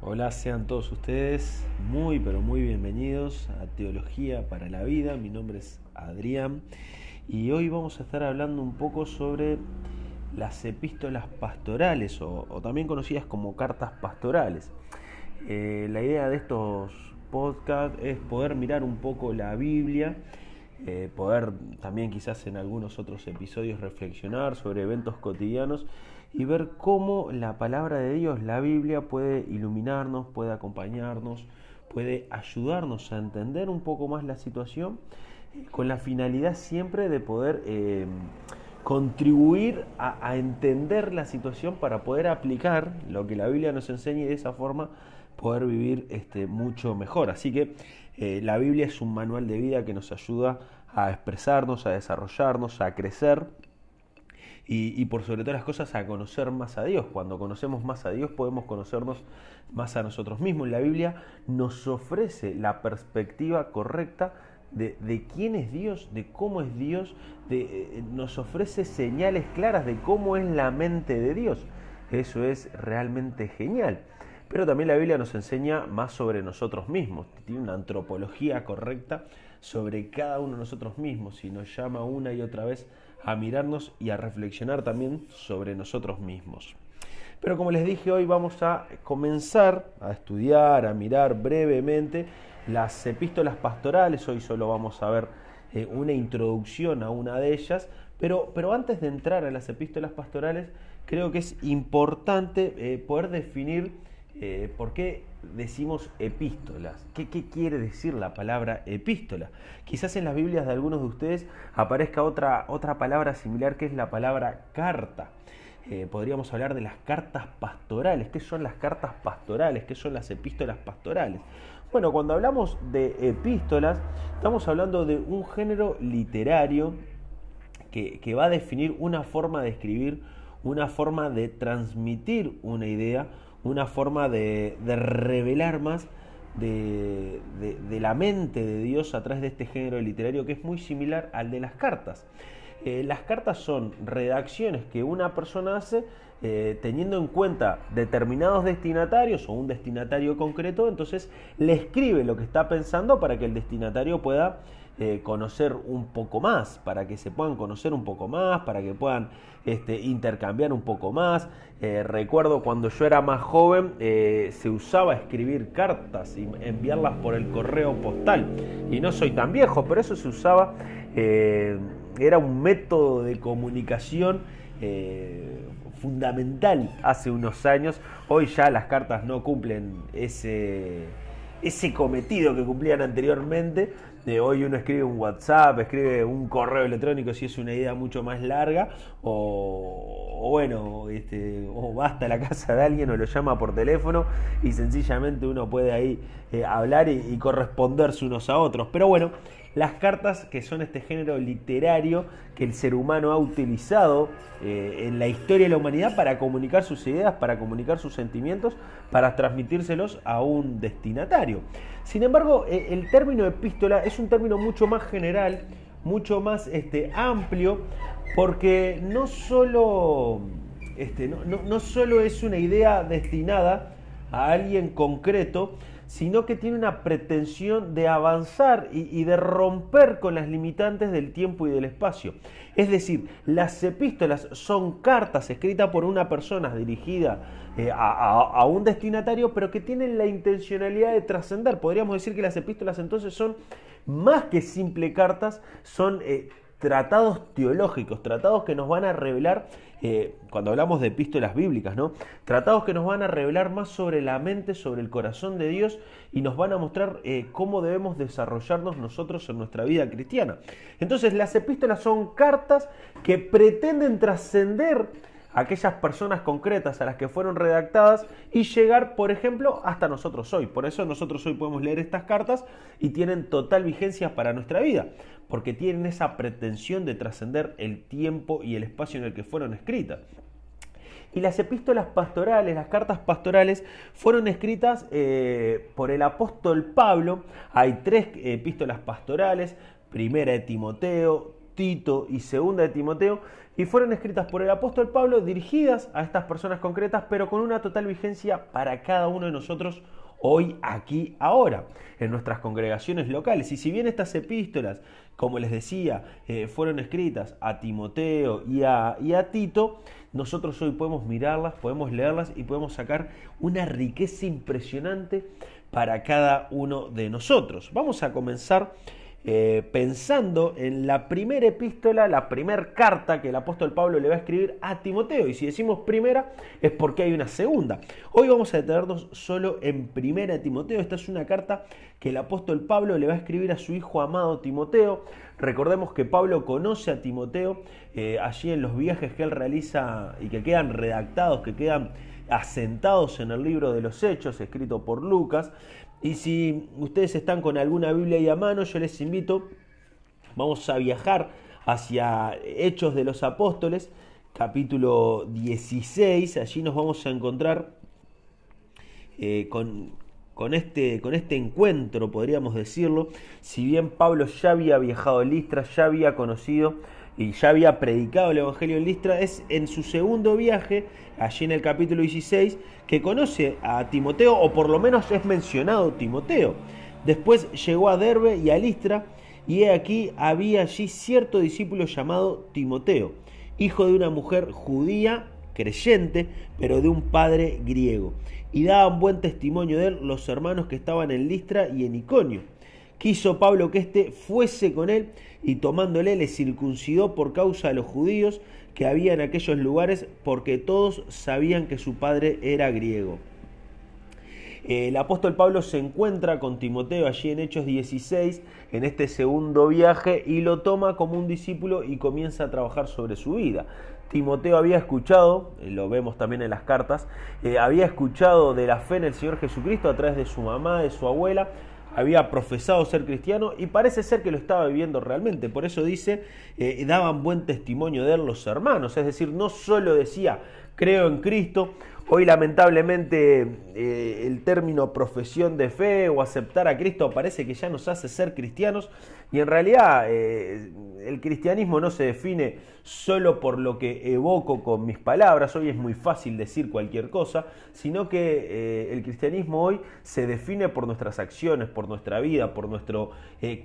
Hola, sean todos ustedes muy pero muy bienvenidos a Teología para la Vida. Mi nombre es Adrián y hoy vamos a estar hablando un poco sobre las epístolas pastorales o, también conocidas como cartas pastorales. Eh, la idea de estos podcasts es poder mirar un poco la Biblia, eh, poder también quizás en algunos otros episodios reflexionar sobre eventos cotidianos y ver cómo la palabra de Dios, la Biblia, puede iluminarnos, puede acompañarnos, puede ayudarnos a entender un poco más la situación, eh, con la finalidad siempre de poder eh, contribuir a, entender la situación para poder aplicar lo que la Biblia nos enseña y de esa forma poder vivir este, mucho mejor. Así que eh, la Biblia es un manual de vida que nos ayuda a expresarnos, a desarrollarnos, a crecer y, por sobre todas las cosas a conocer más a Dios. Cuando conocemos más a Dios podemos conocernos más a nosotros mismos. La Biblia nos ofrece la perspectiva correcta de, quién es Dios, de cómo es Dios, eh, nos ofrece señales claras de cómo es la mente de Dios. Eso es realmente genial. Pero también la Biblia nos enseña más sobre nosotros mismos, tiene una antropología correcta sobre cada uno de nosotros mismos y nos llama una y otra vez a mirarnos y a reflexionar también sobre nosotros mismos. Pero como les dije, hoy vamos a comenzar a estudiar, a mirar brevemente las epístolas pastorales. Hoy solo vamos a ver eh, una introducción a una de ellas. Pero, pero antes de entrar a las epístolas pastorales, creo que es importante eh, poder definir eh, por qué decimos epístolas. ¿Qué, quiere decir la palabra epístola? Quizás en las Biblias de algunos de ustedes aparezca otra, otra palabra similar que es la palabra carta. Eh, podríamos hablar de las cartas pastorales. ¿Qué son las cartas pastorales? ¿Qué son las epístolas pastorales? Bueno, cuando hablamos de epístolas, estamos hablando de un género literario que, que va a definir una forma de escribir, una forma de transmitir una idea, una forma de, revelar más de, la mente de Dios a través de este género literario que es muy similar al de las cartas. Eh, las cartas son redacciones que una persona hace eh, teniendo en cuenta determinados destinatarios o un destinatario concreto, entonces le escribe lo que está pensando para que el destinatario pueda eh, conocer un poco más, para que se puedan conocer un poco más, para que puedan este, intercambiar un poco más. Eh, recuerdo cuando yo era más joven eh, se usaba escribir cartas y enviarlas por el correo postal. Y no soy tan viejo, pero eso se usaba, era un método de comunicación fundamental hace unos años. Hoy ya las cartas no cumplen ese, ese cometido que cumplían anteriormente, de hoy uno escribe un WhatsApp, escribe un correo electrónico si es una idea mucho más larga, o, bueno, este, o basta a la casa de alguien o lo llama por teléfono y sencillamente uno puede ahí eh, hablar y, y corresponderse unos a otros. Pero bueno, las cartas que son este género literario que el ser humano ha utilizado eh, en la historia de la humanidad para comunicar sus ideas, para comunicar sus sentimientos, para transmitírselos a un destinatario. Sin embargo, eh, el término epístola es un término mucho más general, mucho más este, amplio, porque no solo, este, no, no solo es una idea destinada a alguien concreto, sino que tiene una pretensión de avanzar y, de romper con las limitantes del tiempo y del espacio. Es decir, las epístolas son cartas escritas por una persona dirigida eh, a, un destinatario, pero que tienen la intencionalidad de trascender. Podríamos decir que las epístolas entonces son más que simple cartas, son... Eh, tratados teológicos, tratados que nos van a revelar, eh, cuando hablamos de epístolas bíblicas, ¿no? Tratados que nos van a revelar más sobre la mente, sobre el corazón de Dios y nos van a mostrar eh, cómo debemos desarrollarnos nosotros en nuestra vida cristiana. Entonces las epístolas son cartas que pretenden trascender aquellas personas concretas a las que fueron redactadas y llegar, por ejemplo, hasta nosotros hoy. Por eso nosotros hoy podemos leer estas cartas y tienen total vigencia para nuestra vida, porque tienen esa pretensión de trascender el tiempo y el espacio en el que fueron escritas. Y las epístolas pastorales, las cartas pastorales, fueron escritas eh, por el apóstol Pablo. Hay tres epístolas pastorales, primera de Timoteo, Tito y segunda de Timoteo, y fueron escritas por el apóstol Pablo dirigidas a estas personas concretas, pero con una total vigencia para cada uno de nosotros hoy, aquí, ahora, en nuestras congregaciones locales. Y si bien estas epístolas, como les decía, eh, fueron escritas a Timoteo y a, y a Tito, nosotros hoy podemos mirarlas, podemos leerlas y podemos sacar una riqueza impresionante para cada uno de nosotros. Vamos a comenzar eh, pensando en la primera epístola, la primera carta que el apóstol Pablo le va a escribir a Timoteo. Y si decimos primera es porque hay una segunda. Hoy vamos a detenernos solo en primera Timoteo. Esta es una carta que el apóstol Pablo le va a escribir a su hijo amado Timoteo. Recordemos que Pablo conoce a Timoteo eh, allí en los viajes que él realiza y que quedan redactados, que quedan asentados en el libro de los Hechos, escrito por Lucas. Y si ustedes están con alguna Biblia ahí a mano, yo les invito, vamos a viajar hacia Hechos de los Apóstoles, capítulo 16. Allí nos vamos a encontrar eh, con, con, este, con este encuentro, podríamos decirlo. Si bien Pablo ya había viajado a Listra, ya había conocido y ya había predicado el Evangelio en Listra, es en su segundo viaje, allí en el capítulo 16, que conoce a Timoteo, o por lo menos es mencionado Timoteo. Después llegó a Derbe y a Listra, y he aquí había allí cierto discípulo llamado Timoteo, hijo de una mujer judía, creyente, pero de un padre griego. Y daban buen testimonio de él los hermanos que estaban en Listra y en Iconio quiso Pablo que éste fuese con él y tomándole le circuncidó por causa de los judíos que había en aquellos lugares porque todos sabían que su padre era griego. El apóstol Pablo se encuentra con Timoteo allí en Hechos 16, en este segundo viaje, y lo toma como un discípulo y comienza a trabajar sobre su vida. Timoteo había escuchado, eh, lo vemos también en las cartas, eh, había escuchado de la fe en el Señor Jesucristo a través de su mamá, de su abuela, había profesado ser cristiano y parece ser que lo estaba viviendo realmente. Por eso dice, eh, daban buen testimonio de él los hermanos. Es decir, no solo decía, creo en Cristo, Hoy lamentablemente eh, el término profesión de fe o aceptar a Cristo parece que ya nos hace ser cristianos. Y en realidad eh, el cristianismo no se define solo por lo que evoco con mis palabras, hoy es muy fácil decir cualquier cosa, sino que eh, el cristianismo hoy se define por nuestras acciones, por nuestra vida, por nuestro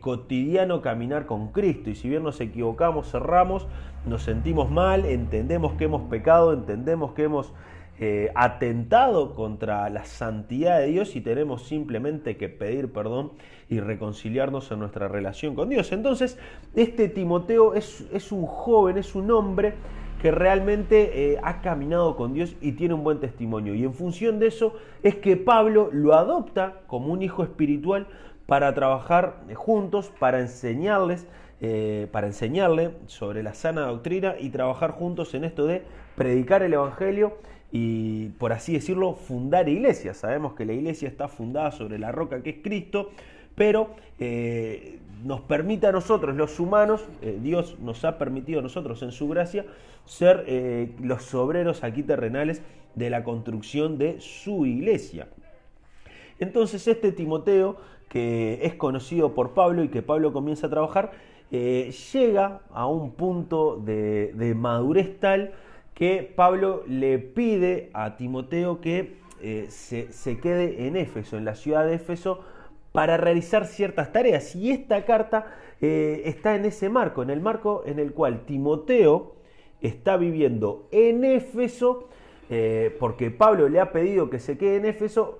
cotidiano caminar con Cristo. Y si bien nos equivocamos, cerramos, nos sentimos mal, entendemos que hemos pecado, entendemos que hemos eh, atentado contra la santidad de Dios y tenemos simplemente que pedir perdón y reconciliarnos en nuestra relación con Dios. Entonces, este Timoteo es, es un joven, es un hombre que realmente eh, ha caminado con Dios y tiene un buen testimonio. Y en función de eso es que Pablo lo adopta como un hijo espiritual para trabajar juntos, para enseñarles, eh, para enseñarle sobre la sana doctrina y trabajar juntos en esto de predicar el Evangelio y, por así decirlo, fundar iglesias. Sabemos que la iglesia está fundada sobre la roca que es Cristo, pero eh, nos permite a nosotros, los humanos, eh, Dios nos ha permitido a nosotros en su gracia ser eh, los obreros aquí terrenales de la construcción de su iglesia. Entonces este Timoteo, que es conocido por Pablo y que Pablo comienza a trabajar, llega a un punto de, de madurez tal que Pablo le pide a Timoteo que eh, se, quede en Éfeso, en la ciudad de Éfeso, para realizar ciertas tareas. Y esta carta eh, está en ese marco, en el marco en el cual Timoteo está viviendo en Éfeso, eh, porque Pablo le ha pedido que se quede en Éfeso,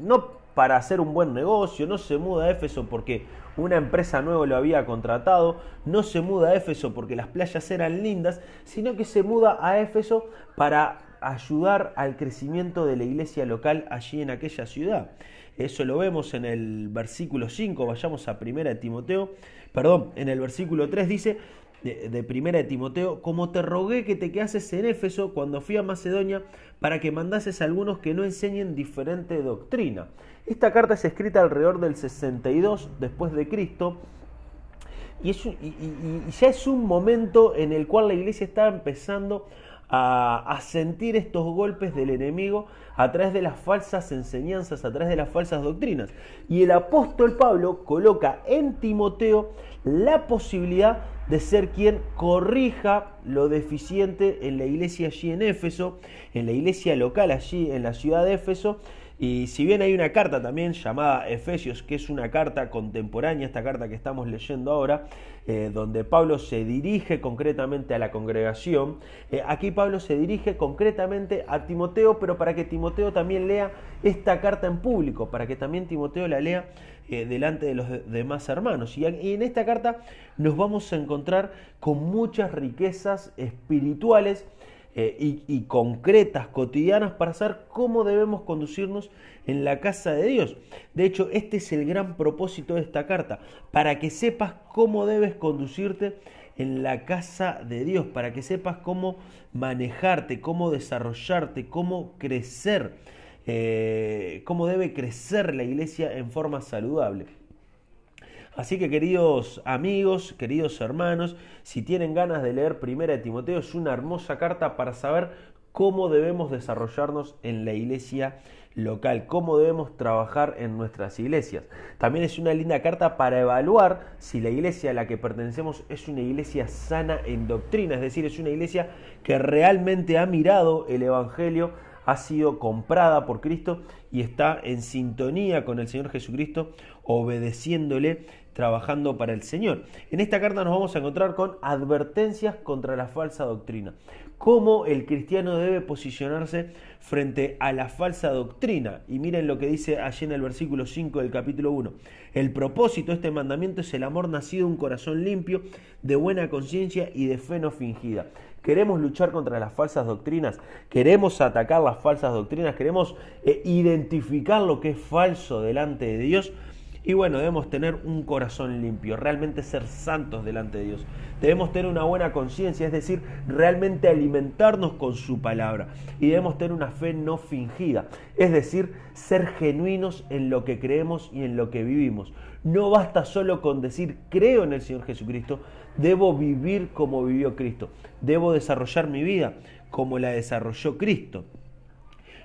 no para hacer un buen negocio, no se muda a Éfeso porque una empresa nueva lo había contratado, no se muda a Éfeso porque las playas eran lindas, sino que se muda a Éfeso para ayudar al crecimiento de la iglesia local allí en aquella ciudad. Eso lo vemos en el versículo 5, vayamos a primera de Timoteo, perdón, en el versículo 3 dice de, primera de Timoteo, como te rogué que te quedases en Éfeso cuando fui a Macedonia para que mandases a algunos que no enseñen diferente doctrina. Esta carta es escrita alrededor del 62 después de Cristo y, ya es un momento en el cual la iglesia está empezando a, sentir estos golpes del enemigo a través de las falsas enseñanzas, a través de las falsas doctrinas. Y el apóstol Pablo coloca en Timoteo la posibilidad de ser quien corrija lo deficiente en la iglesia allí en Éfeso, en la iglesia local allí en la ciudad de Éfeso, y si bien hay una carta también llamada Efesios, que es una carta contemporánea, esta carta que estamos leyendo ahora, eh, donde Pablo se dirige concretamente a la congregación, eh, aquí Pablo se dirige concretamente a Timoteo, pero para que Timoteo también lea esta carta en público, para que también Timoteo la lea eh, delante de los demás hermanos. Y en esta carta nos vamos a encontrar con muchas riquezas espirituales, eh, y, concretas, cotidianas, para saber cómo debemos conducirnos en la casa de Dios. De hecho, este es el gran propósito de esta carta, para que sepas cómo debes conducirte en la casa de Dios, para que sepas cómo manejarte, cómo desarrollarte, cómo crecer, eh, cómo debe crecer la iglesia en forma saludable. Así que queridos amigos, queridos hermanos, si tienen ganas de leer Primera de Timoteo, es una hermosa carta para saber cómo debemos desarrollarnos en la iglesia local, cómo debemos trabajar en nuestras iglesias. También es una linda carta para evaluar si la iglesia a la que pertenecemos es una iglesia sana en doctrina, es decir, es una iglesia que realmente ha mirado el Evangelio ha sido comprada por Cristo y está en sintonía con el Señor Jesucristo, obedeciéndole, trabajando para el Señor. En esta carta nos vamos a encontrar con advertencias contra la falsa doctrina. Cómo el cristiano debe posicionarse frente a la falsa doctrina. Y miren lo que dice allí en el versículo 5 del capítulo 1. El propósito de este mandamiento es el amor nacido de un corazón limpio, de buena conciencia y de fe no fingida queremos luchar contra las falsas doctrinas, queremos atacar las falsas doctrinas, queremos eh, identificar lo que es falso delante de Dios. Y bueno, debemos tener un corazón limpio, realmente ser santos delante de Dios. Debemos tener una buena conciencia, es decir, realmente alimentarnos con su palabra. Y debemos tener una fe no fingida, es decir, ser genuinos en lo que creemos y en lo que vivimos. No basta solo con decir creo en el Señor Jesucristo, debo vivir como vivió Cristo. Debo desarrollar mi vida como la desarrolló Cristo.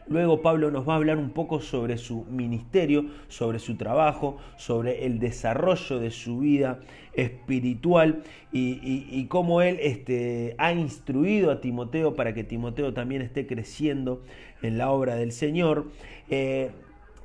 Luego Pablo nos va a hablar un poco sobre su ministerio, sobre su trabajo, sobre el desarrollo de su vida espiritual y, cómo él este, ha instruido a Timoteo para que Timoteo también esté creciendo en la obra del Señor. Eh,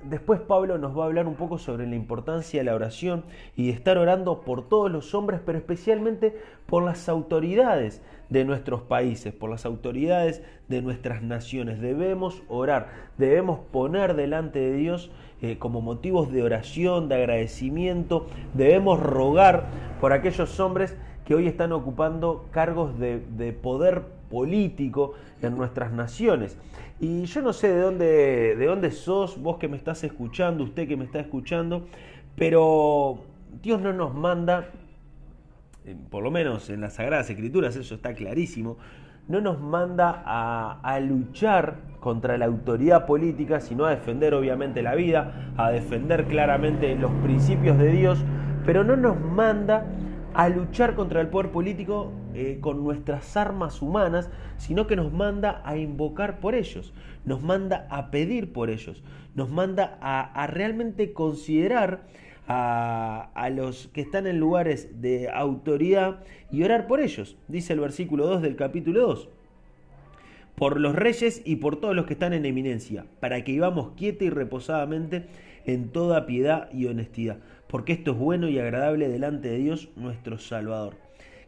Después Pablo nos va a hablar un poco sobre la importancia de la oración y de estar orando por todos los hombres, pero especialmente por las autoridades de nuestros países, por las autoridades de nuestras naciones. Debemos orar, debemos poner delante de Dios eh, como motivos de oración, de agradecimiento, debemos rogar por aquellos hombres que hoy están ocupando cargos de, de poder político en nuestras naciones. Y yo no sé de dónde, de dónde sos, vos que me estás escuchando, usted que me está escuchando, pero Dios no nos manda, por lo menos en las Sagradas Escrituras, eso está clarísimo, no nos manda a, luchar contra la autoridad política, sino a defender obviamente la vida, a defender claramente los principios de Dios, pero no nos manda a luchar contra el poder político eh, con nuestras armas humanas, sino que nos manda a invocar por ellos, nos manda a pedir por ellos, nos manda a, realmente considerar a, los que están en lugares de autoridad y orar por ellos, dice el versículo 2 del capítulo 2 por los reyes y por todos los que están en eminencia, para que vivamos quieta y reposadamente en toda piedad y honestidad, porque esto es bueno y agradable delante de Dios nuestro Salvador.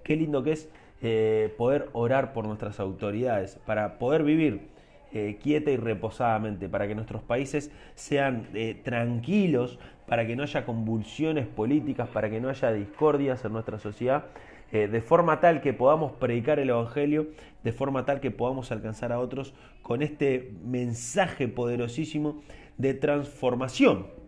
Qué lindo que es eh, poder orar por nuestras autoridades, para poder vivir eh, quieta y reposadamente, para que nuestros países sean eh, tranquilos, para que no haya convulsiones políticas, para que no haya discordias en nuestra sociedad, de forma tal que podamos predicar el Evangelio, de forma tal que podamos alcanzar a otros con este mensaje poderosísimo de transformación.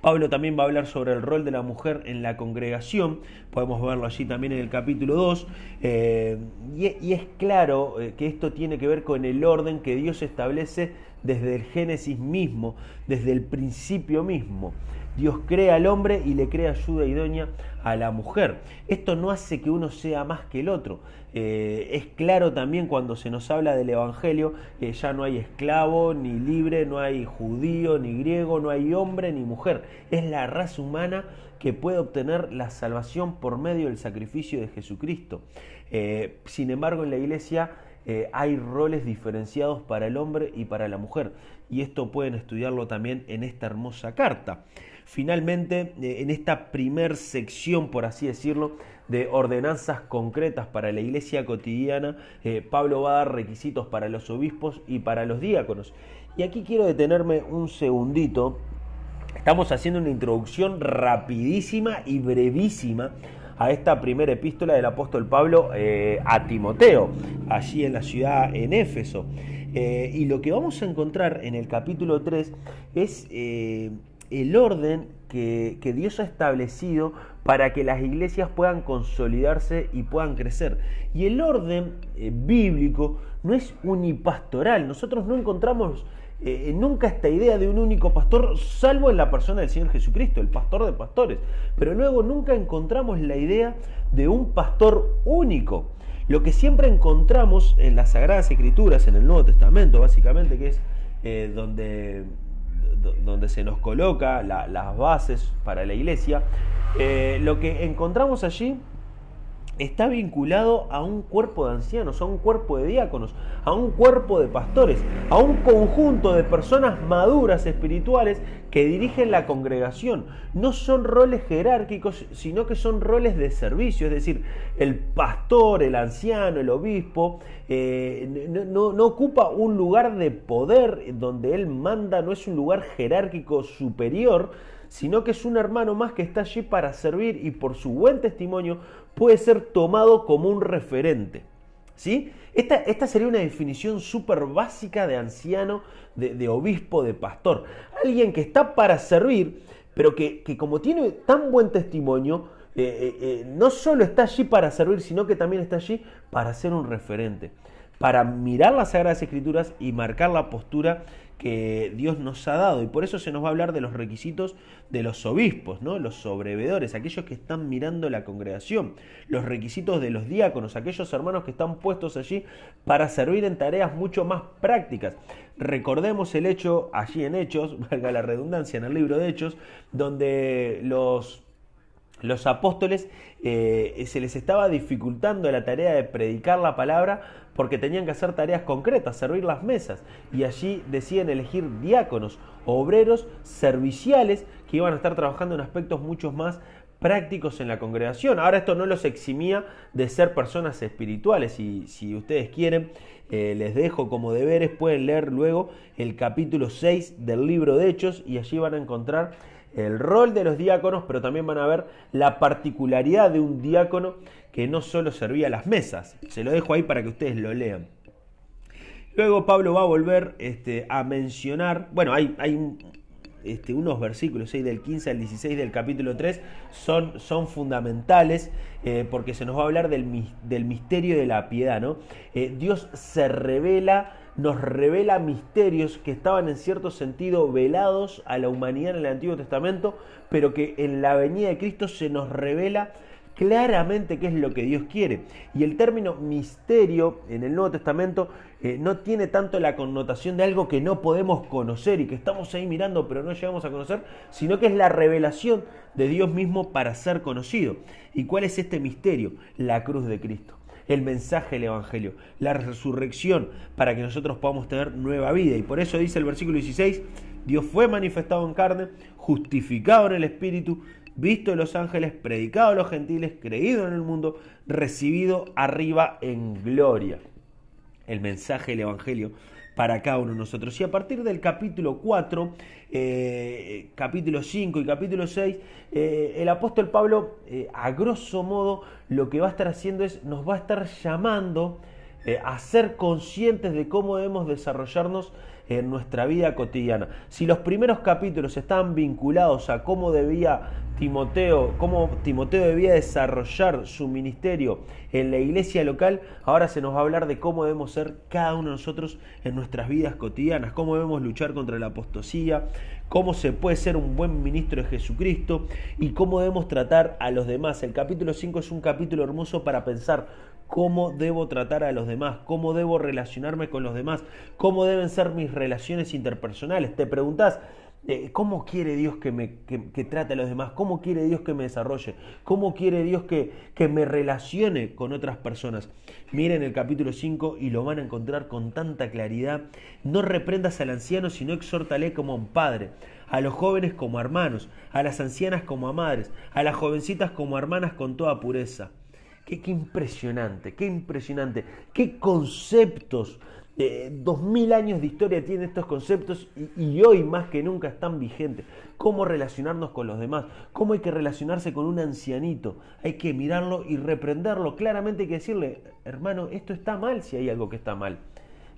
Pablo también va a hablar sobre el rol de la mujer en la congregación, podemos verlo allí también en el capítulo 2, eh, y, es claro eh, que esto tiene que ver con el orden que Dios establece desde el Génesis mismo, desde el principio mismo. Dios crea al hombre y le crea ayuda idónea a la mujer. Esto no hace que uno sea más que el otro. Eh, es claro también cuando se nos habla del Evangelio que ya no hay esclavo ni libre, no hay judío ni griego, no hay hombre ni mujer. Es la raza humana que puede obtener la salvación por medio del sacrificio de Jesucristo. Eh, sin embargo, en la iglesia eh, hay roles diferenciados para el hombre y para la mujer. Y esto pueden estudiarlo también en esta hermosa carta. Finalmente, eh, en esta primer sección, por así decirlo, de ordenanzas concretas para la iglesia cotidiana, Pablo va a dar requisitos para los obispos y para los diáconos. Y aquí quiero detenerme un segundito. Estamos haciendo una introducción rapidísima y brevísima a esta primera epístola del apóstol Pablo eh, a Timoteo, allí en la ciudad en Éfeso. Eh, y lo que vamos a encontrar en el capítulo 3 es eh, el orden que, Dios ha establecido para que las iglesias puedan consolidarse y puedan crecer. Y el orden bíblico no es unipastoral. Nosotros no encontramos eh, nunca esta idea de un único pastor, salvo en la persona del Señor Jesucristo, el pastor de pastores. Pero luego nunca encontramos la idea de un pastor único. Lo que siempre encontramos en las Sagradas Escrituras, en el Nuevo Testamento, básicamente, que es eh, donde, donde se nos coloca las bases para la iglesia, eh, lo que encontramos allí está vinculado a un cuerpo de ancianos, a un cuerpo de diáconos, a un cuerpo de pastores, a un conjunto de personas maduras espirituales que dirigen la congregación. No son roles jerárquicos, sino que son roles de servicio, es decir, el pastor, el anciano, el obispo, eh, no, no ocupa un lugar de poder donde él manda, no es un lugar jerárquico superior, sino que es un hermano más que está allí para servir y por su buen testimonio puede ser tomado como un referente. ¿Sí? Esta, esta sería una definición súper básica de anciano, de, obispo, de pastor. Alguien que está para servir, pero que, como tiene tan buen testimonio, eh, eh, eh, no solo está allí para servir, sino que también está allí para ser un referente, para mirar las Sagradas Escrituras y marcar la postura que Dios nos ha dado. Y por eso se nos va a hablar de los requisitos de los obispos, ¿no? los sobrevedores, aquellos que están mirando la congregación, los requisitos de los diáconos, aquellos hermanos que están puestos allí para servir en tareas mucho más prácticas. Recordemos el hecho allí en Hechos, valga la redundancia, en el libro de Hechos, donde los los apóstoles eh, se les estaba dificultando la tarea de predicar la palabra porque tenían que hacer tareas concretas, servir las mesas. Y allí deciden elegir diáconos, obreros serviciales que iban a estar trabajando en aspectos mucho más prácticos en la congregación. Ahora esto no los eximía de ser personas espirituales y si ustedes quieren, eh, les dejo como deberes, pueden leer luego el capítulo 6 del libro de Hechos y allí van a encontrar el rol de los diáconos, pero también van a ver la particularidad de un diácono que no solo servía las mesas. Se lo dejo ahí para que ustedes lo lean. Luego Pablo va a volver este, a mencionar, bueno, hay, hay este, unos versículos del 15 al 16 del capítulo 3 son, son fundamentales eh, porque se nos va a hablar del, del misterio de la piedad. ¿no? Eh, Dios se revela nos revela misterios que estaban en cierto sentido velados a la humanidad en el Antiguo Testamento, pero que en la venida de Cristo se nos revela claramente qué es lo que Dios quiere. Y el término misterio en el Nuevo Testamento eh, no tiene tanto la connotación de algo que no podemos conocer y que estamos ahí mirando pero no llegamos a conocer, sino que es la revelación de Dios mismo para ser conocido. ¿Y cuál es este misterio? La cruz de Cristo el mensaje del Evangelio, la resurrección, para que nosotros podamos tener nueva vida. Y por eso dice el versículo 16, Dios fue manifestado en carne, justificado en el Espíritu, visto de los ángeles, predicado a los gentiles, creído en el mundo, recibido arriba en gloria. El mensaje del Evangelio para cada uno de nosotros. Y a partir del capítulo 4, eh, capítulo 5 y capítulo 6, eh, el apóstol Pablo, eh, a grosso modo, lo que va a estar haciendo es, nos va a estar llamando a ser conscientes de cómo debemos desarrollarnos en nuestra vida cotidiana. Si los primeros capítulos estaban vinculados a cómo debía Timoteo, cómo Timoteo debía desarrollar su ministerio en la iglesia local, ahora se nos va a hablar de cómo debemos ser cada uno de nosotros en nuestras vidas cotidianas, cómo debemos luchar contra la apostasía, cómo se puede ser un buen ministro de Jesucristo y cómo debemos tratar a los demás. El capítulo 5 es un capítulo hermoso para pensar cómo debo tratar a los demás, cómo debo relacionarme con los demás, cómo deben ser mis relaciones interpersonales. Te preguntas, eh, ¿Cómo quiere Dios que, me, trate a los demás? ¿Cómo quiere Dios que me desarrolle? ¿Cómo quiere Dios que, que me relacione con otras personas? Miren el capítulo 5 y lo van a encontrar con tanta claridad. No reprendas al anciano, sino exhórtale como a un padre, a los jóvenes como a hermanos, a las ancianas como a madres, a las jovencitas como a hermanas con toda pureza. Qué, impresionante, qué impresionante, qué conceptos dos mil años de historia tiene estos conceptos y, hoy más que nunca están vigentes. Cómo relacionarnos con los demás, cómo hay que relacionarse con un ancianito. Hay que mirarlo y reprenderlo. Claramente hay que decirle, hermano, esto está mal si hay algo que está mal.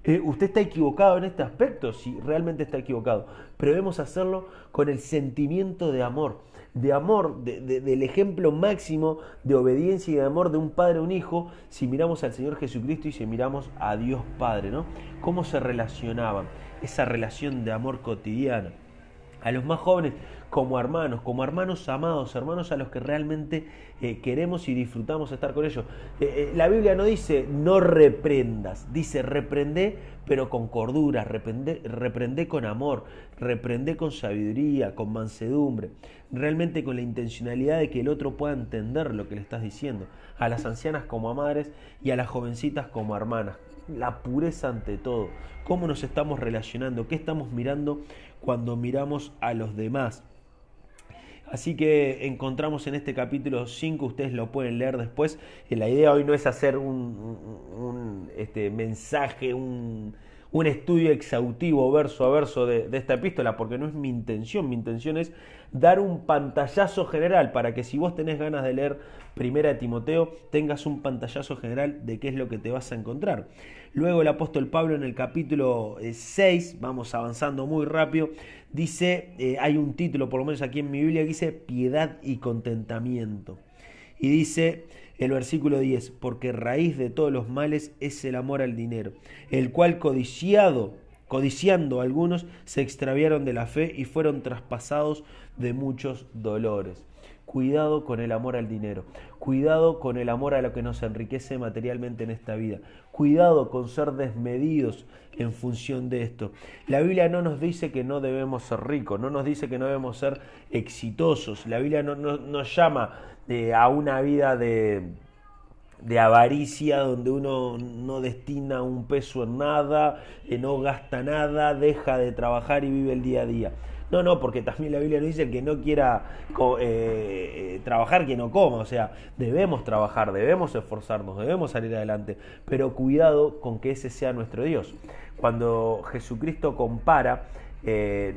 Eh, usted está equivocado en este aspecto, si realmente está equivocado, pero debemos hacerlo con el sentimiento de amor, de amor, del ejemplo máximo de obediencia y de amor de un padre a un hijo, si miramos al Señor Jesucristo y si miramos a Dios Padre, ¿no? ¿Cómo se relacionaban? Esa relación de amor cotidiana. A los más jóvenes, como hermanos, como hermanos amados, hermanos a los que realmente eh, queremos y disfrutamos estar con ellos. Eh, eh, la Biblia no dice no reprendas, dice reprende pero con cordura, reprende, reprende con amor, reprende con sabiduría, con mansedumbre, realmente con la intencionalidad de que el otro pueda entender lo que le estás diciendo, a las ancianas como a madres y a las jovencitas como hermanas. La pureza ante todo, cómo nos estamos relacionando, qué estamos mirando cuando miramos a los demás. Así que encontramos en este capítulo 5, ustedes lo pueden leer después. La idea hoy no es hacer un, este, mensaje, un, estudio exhaustivo verso a verso de, esta epístola, porque no es mi intención. Mi intención es dar un pantallazo general para que si vos tenés ganas de leer Primera de Timoteo, tengas un pantallazo general de qué es lo que te vas a encontrar. Luego el apóstol Pablo en el capítulo 6, eh, vamos avanzando muy rápido, dice, eh, hay un título, por lo menos aquí en mi Biblia, que dice piedad y contentamiento. Y dice el versículo 10, porque raíz de todos los males es el amor al dinero, el cual codiciado, codiciando algunos, se extraviaron de la fe y fueron traspasados de muchos dolores. Cuidado con el amor al dinero. Cuidado con el amor a lo que nos enriquece materialmente en esta vida. Cuidado con ser desmedidos en función de esto. La Biblia no nos dice que no debemos ser ricos, no nos dice que no debemos ser exitosos. La Biblia no, nos llama eh, a una vida de, de avaricia donde uno no destina un peso en nada, eh, no gasta nada, deja de trabajar y vive el día a día. No, no, porque también la Biblia nos dice que no quiera eh, eh, trabajar que no coma. O sea, debemos trabajar, debemos esforzarnos, debemos salir adelante. Pero cuidado con que ese sea nuestro Dios. Cuando Jesucristo compara,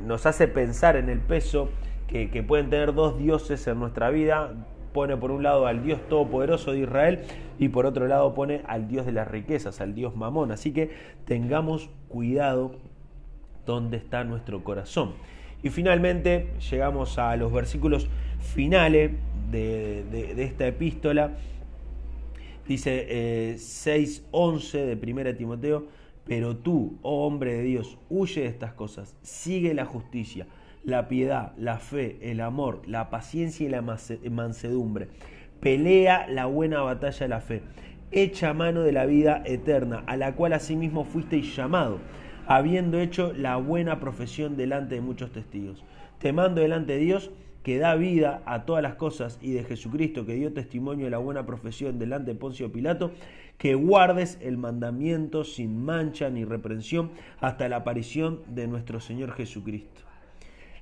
nos hace pensar en el peso que pueden tener dos dioses en nuestra vida, pone por un lado al Dios Todopoderoso de Israel y por otro lado pone al Dios de las riquezas, al Dios Mamón. Así que tengamos cuidado donde está nuestro corazón. Y finalmente llegamos a los versículos finales de, esta epístola. Dice eh, 6.11 de 1 Timoteo, pero tú, oh hombre de Dios, huye de estas cosas, sigue la justicia, la piedad, la fe, el amor, la paciencia y la mansedumbre. Pelea la buena batalla de la fe. Echa mano de la vida eterna, a la cual asimismo fuisteis llamado habiendo hecho la buena profesión delante de muchos testigos. Te mando delante de Dios que da vida a todas las cosas y de Jesucristo que dio testimonio de la buena profesión delante de Poncio Pilato, que guardes el mandamiento sin mancha ni reprensión hasta la aparición de nuestro Señor Jesucristo,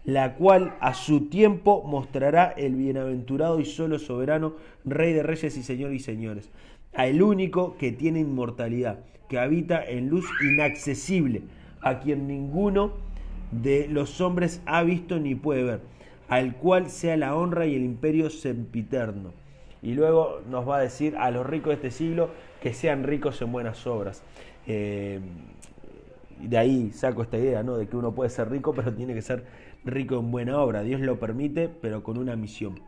la cual a su tiempo mostrará el bienaventurado y solo soberano, Rey de reyes y Señor y señores, a el único que tiene inmortalidad que habita en luz inaccesible, a quien ninguno de los hombres ha visto ni puede ver, al cual sea la honra y el imperio sempiterno. Y luego nos va a decir a los ricos de este siglo que sean ricos en buenas obras. Eh, de ahí saco esta idea, ¿no? De que uno puede ser rico, pero tiene que ser rico en buena obra. Dios lo permite, pero con una misión.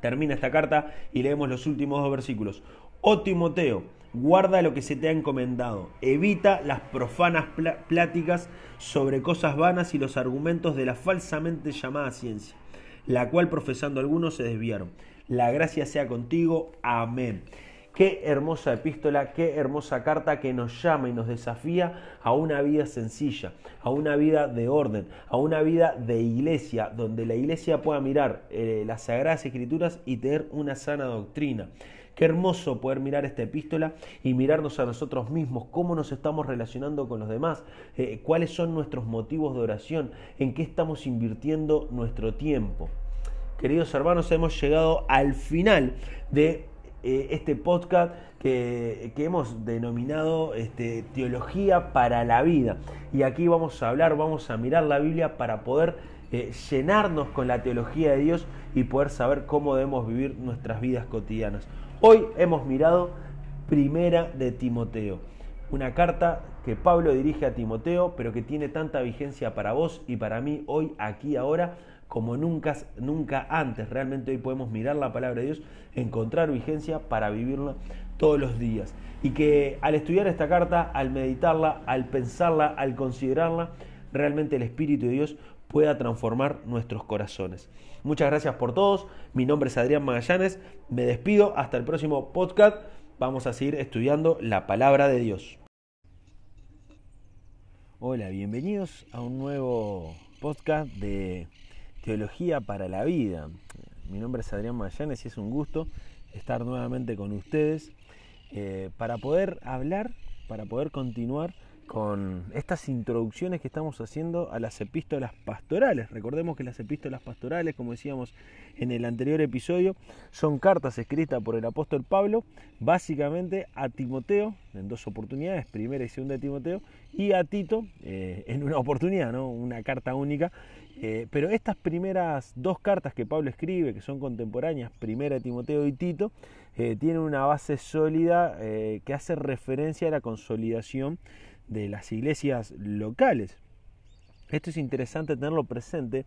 Termina esta carta y leemos los últimos dos versículos. Oh Timoteo, guarda lo que se te ha encomendado, evita las profanas pláticas sobre cosas vanas y los argumentos de la falsamente llamada ciencia, la cual profesando algunos se desviaron. La gracia sea contigo. Amén. Qué hermosa epístola, qué hermosa carta que nos llama y nos desafía a una vida sencilla, a una vida de orden, a una vida de iglesia, donde la iglesia pueda mirar eh, las sagradas escrituras y tener una sana doctrina. Qué hermoso poder mirar esta epístola y mirarnos a nosotros mismos, cómo nos estamos relacionando con los demás, eh, cuáles son nuestros motivos de oración, en qué estamos invirtiendo nuestro tiempo. Queridos hermanos, hemos llegado al final de eh, este podcast que, hemos denominado este, Teología para la Vida. Y aquí vamos a hablar, vamos a mirar la Biblia para poder eh, llenarnos con la teología de Dios y poder saber cómo debemos vivir nuestras vidas cotidianas. Hoy hemos mirado Primera de Timoteo, una carta que Pablo dirige a Timoteo, pero que tiene tanta vigencia para vos y para mí hoy, aquí, ahora, como nunca, nunca antes. Realmente hoy podemos mirar la palabra de Dios, encontrar vigencia para vivirla todos los días. Y que al estudiar esta carta, al meditarla, al pensarla, al considerarla, realmente el Espíritu de Dios pueda transformar nuestros corazones. Muchas gracias por todos. Mi nombre es Adrián Magallanes. Me despido. Hasta el próximo podcast. Vamos a seguir estudiando la palabra de Dios. Hola, bienvenidos a un nuevo podcast de Teología para la Vida. Mi nombre es Adrián Magallanes y es un gusto estar nuevamente con ustedes eh, para poder hablar, para poder continuar con estas introducciones que estamos haciendo a las epístolas pastorales. Recordemos que las epístolas pastorales, como decíamos en el anterior episodio, son cartas escritas por el apóstol Pablo, básicamente a Timoteo, en dos oportunidades, primera y segunda de Timoteo, y a Tito eh, en una oportunidad, ¿no? una carta única, eh, pero estas primeras dos cartas que Pablo escribe, que son contemporáneas, Primera de Timoteo y Tito, eh, tienen una base sólida eh, que hace referencia a la consolidación de las iglesias locales. Esto es interesante tenerlo presente.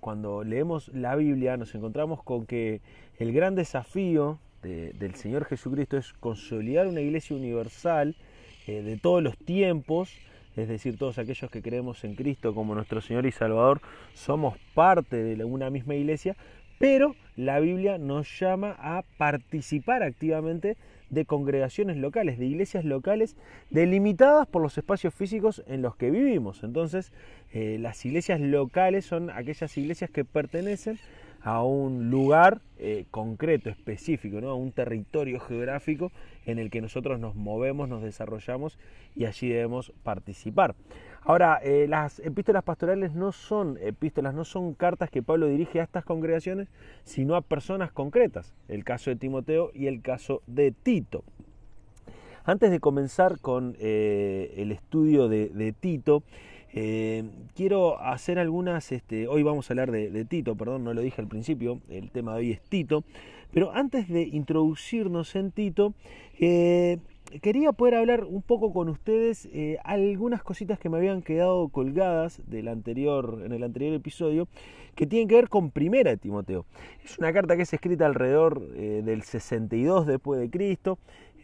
cuando leemos la Biblia nos encontramos con que el gran desafío del Señor Jesucristo es consolidar una iglesia universal de todos los tiempos, es decir, todos aquellos que creemos en Cristo como nuestro Señor y Salvador, somos parte de una misma iglesia, pero la Biblia nos llama a participar activamente de congregaciones locales, de iglesias locales delimitadas por los espacios físicos en los que vivimos. Entonces, eh, las iglesias locales son aquellas iglesias que pertenecen a un lugar eh, concreto, específico, ¿no? a un territorio geográfico en el que nosotros nos movemos, nos desarrollamos y allí debemos participar. Ahora, eh, las epístolas pastorales no son epístolas, no son cartas que Pablo dirige a estas congregaciones, sino a personas concretas, el caso de Timoteo y el caso de Tito. Antes de comenzar con eh, el estudio de Tito, eh, quiero hacer algunas, este, hoy vamos a hablar de, Tito, perdón, no lo dije al principio, el tema de hoy es Tito, pero antes de introducirnos en Tito, eh, quería poder hablar un poco con ustedes eh, algunas cositas que me habían quedado colgadas del anterior, en el anterior episodio, que tienen que ver con Primera de Timoteo. Es una carta que es escrita alrededor del 62 después de Cristo.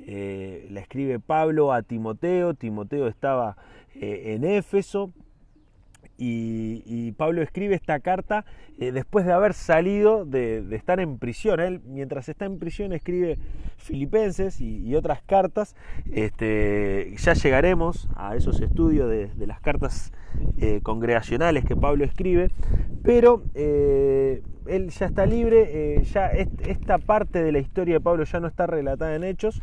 la escribe Pablo a Timoteo. Timoteo estaba en Éfeso. Y, Pablo escribe esta carta eh, después de haber salido de, estar en prisión. Él, mientras está en prisión, escribe Filipenses y, otras cartas. Este, ya llegaremos a esos estudios de, las cartas eh, congregacionales que Pablo escribe, pero eh, él ya está libre. ya esta parte de la historia de Pablo ya no está relatada en hechos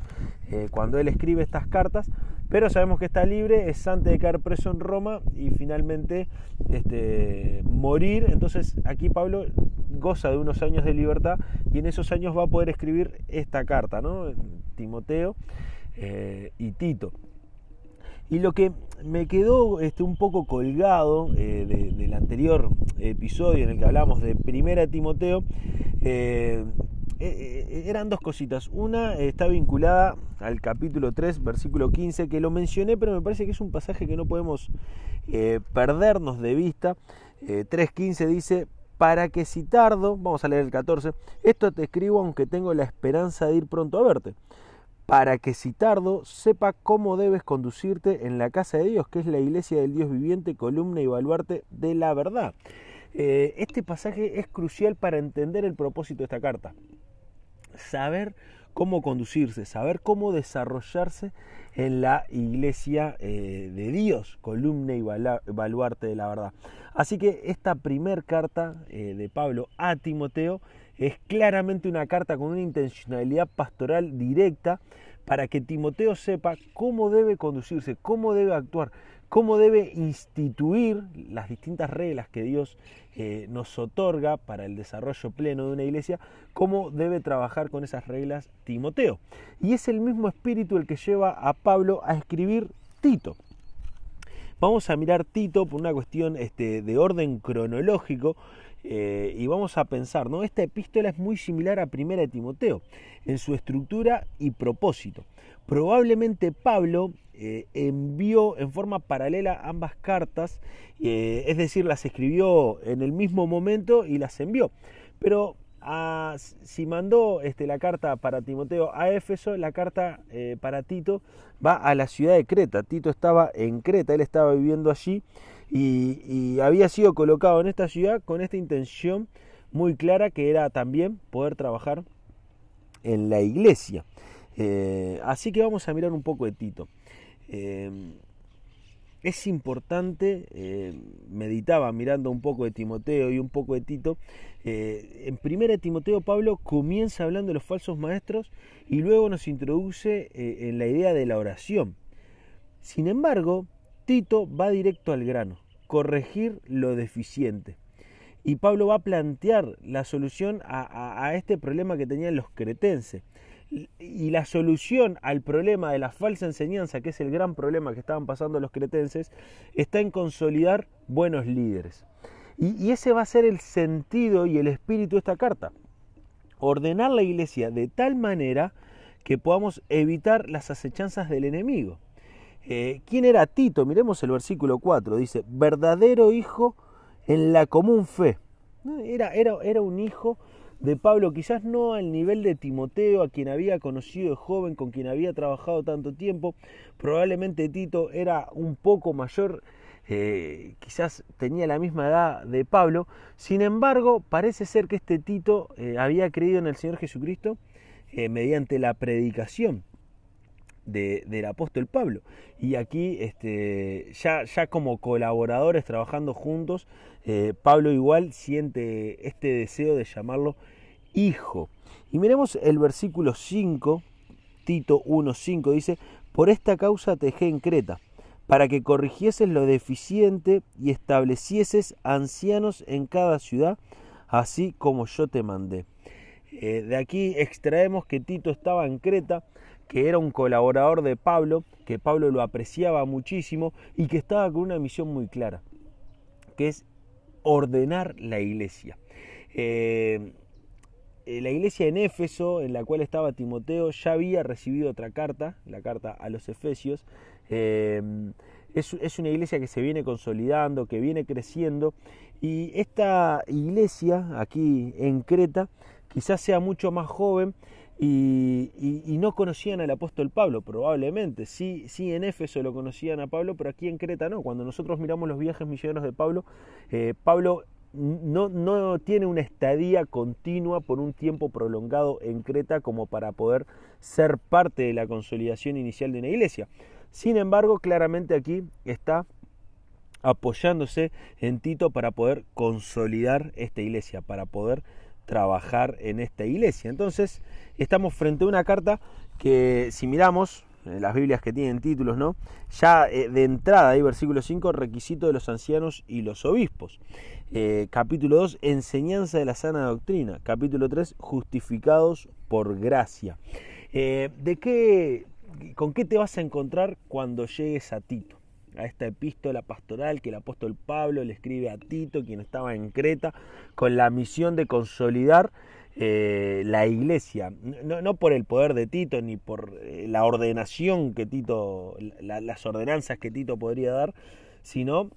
cuando él escribe estas cartas pero sabemos que está libre, es antes de caer preso en Roma y finalmente este, morir. Entonces aquí Pablo goza de unos años de libertad y en esos años va a poder escribir esta carta, ¿no? Timoteo eh, y Tito. Y lo que me quedó este, un poco colgado eh, del anterior episodio en el que hablamos de Primera Timoteo, eh, eran dos cositas. Una está vinculada al capítulo 3, versículo 15, que lo mencioné, pero me parece que es un pasaje que no podemos perdernos de vista. 3.15 dice, para que si tardo, vamos a leer el 14, esto te escribo aunque tengo la esperanza de ir pronto a verte para que si tardo sepa cómo debes conducirte en la casa de Dios, que es la iglesia del Dios viviente, columna y baluarte de la verdad. Eh, este pasaje es crucial para entender el propósito de esta carta. Saber cómo conducirse, saber cómo desarrollarse en la iglesia eh, de Dios, columna y baluarte de la verdad. Así que esta primer carta eh, de Pablo a Timoteo es claramente una carta con una intencionalidad pastoral directa para que Timoteo sepa cómo debe conducirse, cómo debe actuar, cómo debe instituir las distintas reglas que Dios eh, nos otorga para el desarrollo pleno de una iglesia, cómo debe trabajar con esas reglas Timoteo. Y es el mismo espíritu el que lleva a Pablo a escribir Tito. Vamos a mirar Tito por una cuestión este, de orden cronológico eh, y vamos a pensar, ¿no? Esta epístola es muy similar a Primera de Timoteo en su estructura y propósito. Probablemente Pablo eh, envió en forma paralela ambas cartas, eh, es decir, las escribió en el mismo momento y las envió. Pero ah, si mandó este, la carta para Timoteo a Éfeso, la carta para Tito va a la ciudad de Creta. Tito estaba en Creta, él estaba viviendo allí y, había sido colocado en esta ciudad con esta intención muy clara que era también poder trabajar en la iglesia. Eh, así que vamos a mirar un poco de Tito. Eh, es importante, eh, meditaba mirando un poco de Timoteo y un poco de Tito, en primera Timoteo Pablo comienza hablando de los falsos maestros y luego nos introduce en la idea de la oración. Sin embargo, Tito va directo al grano, corregir lo deficiente. Y Pablo va a plantear la solución a, este problema que tenían los cretenses. Y la solución al problema de la falsa enseñanza, que es el gran problema que estaban pasando los cretenses, está en consolidar buenos líderes. Y, ese va a ser el sentido y el espíritu de esta carta. Ordenar la iglesia de tal manera que podamos evitar las acechanzas del enemigo. Eh, ¿Quién era Tito? Miremos el versículo 4. Dice, verdadero hijo en la común fe. Era, era, era un hijo de Pablo, quizás no al nivel de Timoteo, a quien había conocido de joven, con quien había trabajado tanto tiempo. Probablemente Tito era un poco mayor, eh, quizás tenía la misma edad de Pablo. Sin embargo, parece ser que este Tito eh, había creído en el Señor Jesucristo mediante la predicación del apóstol Pablo. Y aquí, este, ya, ya como colaboradores trabajando juntos, eh, Pablo igual siente este deseo de llamarlo hijo. Y miremos el versículo 5, Tito 1.5, dice, por esta causa te dejé en Creta, para que corrigieses lo deficiente y establecieses ancianos en cada ciudad, así como yo te mandé. Eh, de aquí extraemos que Tito estaba en Creta, que era un colaborador de Pablo, que Pablo lo apreciaba muchísimo y que estaba con una misión muy clara, que es ordenar la iglesia. Eh, la iglesia en Éfeso, en la cual estaba Timoteo, ya había recibido otra carta, la carta a los Efesios. Eh, es, es, una iglesia que se viene consolidando, que viene creciendo. Y esta iglesia aquí en Creta quizás sea mucho más joven y, no conocían al apóstol Pablo, probablemente. Sí, sí, en Éfeso lo conocían a Pablo, pero aquí en Creta no. Cuando nosotros miramos los viajes misioneros de Pablo, eh, Pablo no, no tiene una estadía continua por un tiempo prolongado en Creta como para poder ser parte de la consolidación inicial de una iglesia. Sin embargo, claramente aquí está apoyándose en Tito para poder consolidar esta iglesia, para poder trabajar en esta iglesia. Entonces, estamos frente a una carta que si miramos eh, las Biblias que tienen títulos, ¿no? Ya eh, de entrada, ahí versículo 5, requisito de los ancianos y los obispos. Eh, capítulo 2, enseñanza de la sana doctrina. Capítulo 3, justificados por gracia. ¿De qué, con qué te vas a encontrar cuando llegues a Tito? A esta epístola pastoral que el apóstol Pablo le escribe a Tito, quien estaba en Creta, con la misión de consolidar eh, la iglesia, no, por el poder de Tito ni por eh, la ordenación que Tito, las ordenanzas que Tito podría dar, sino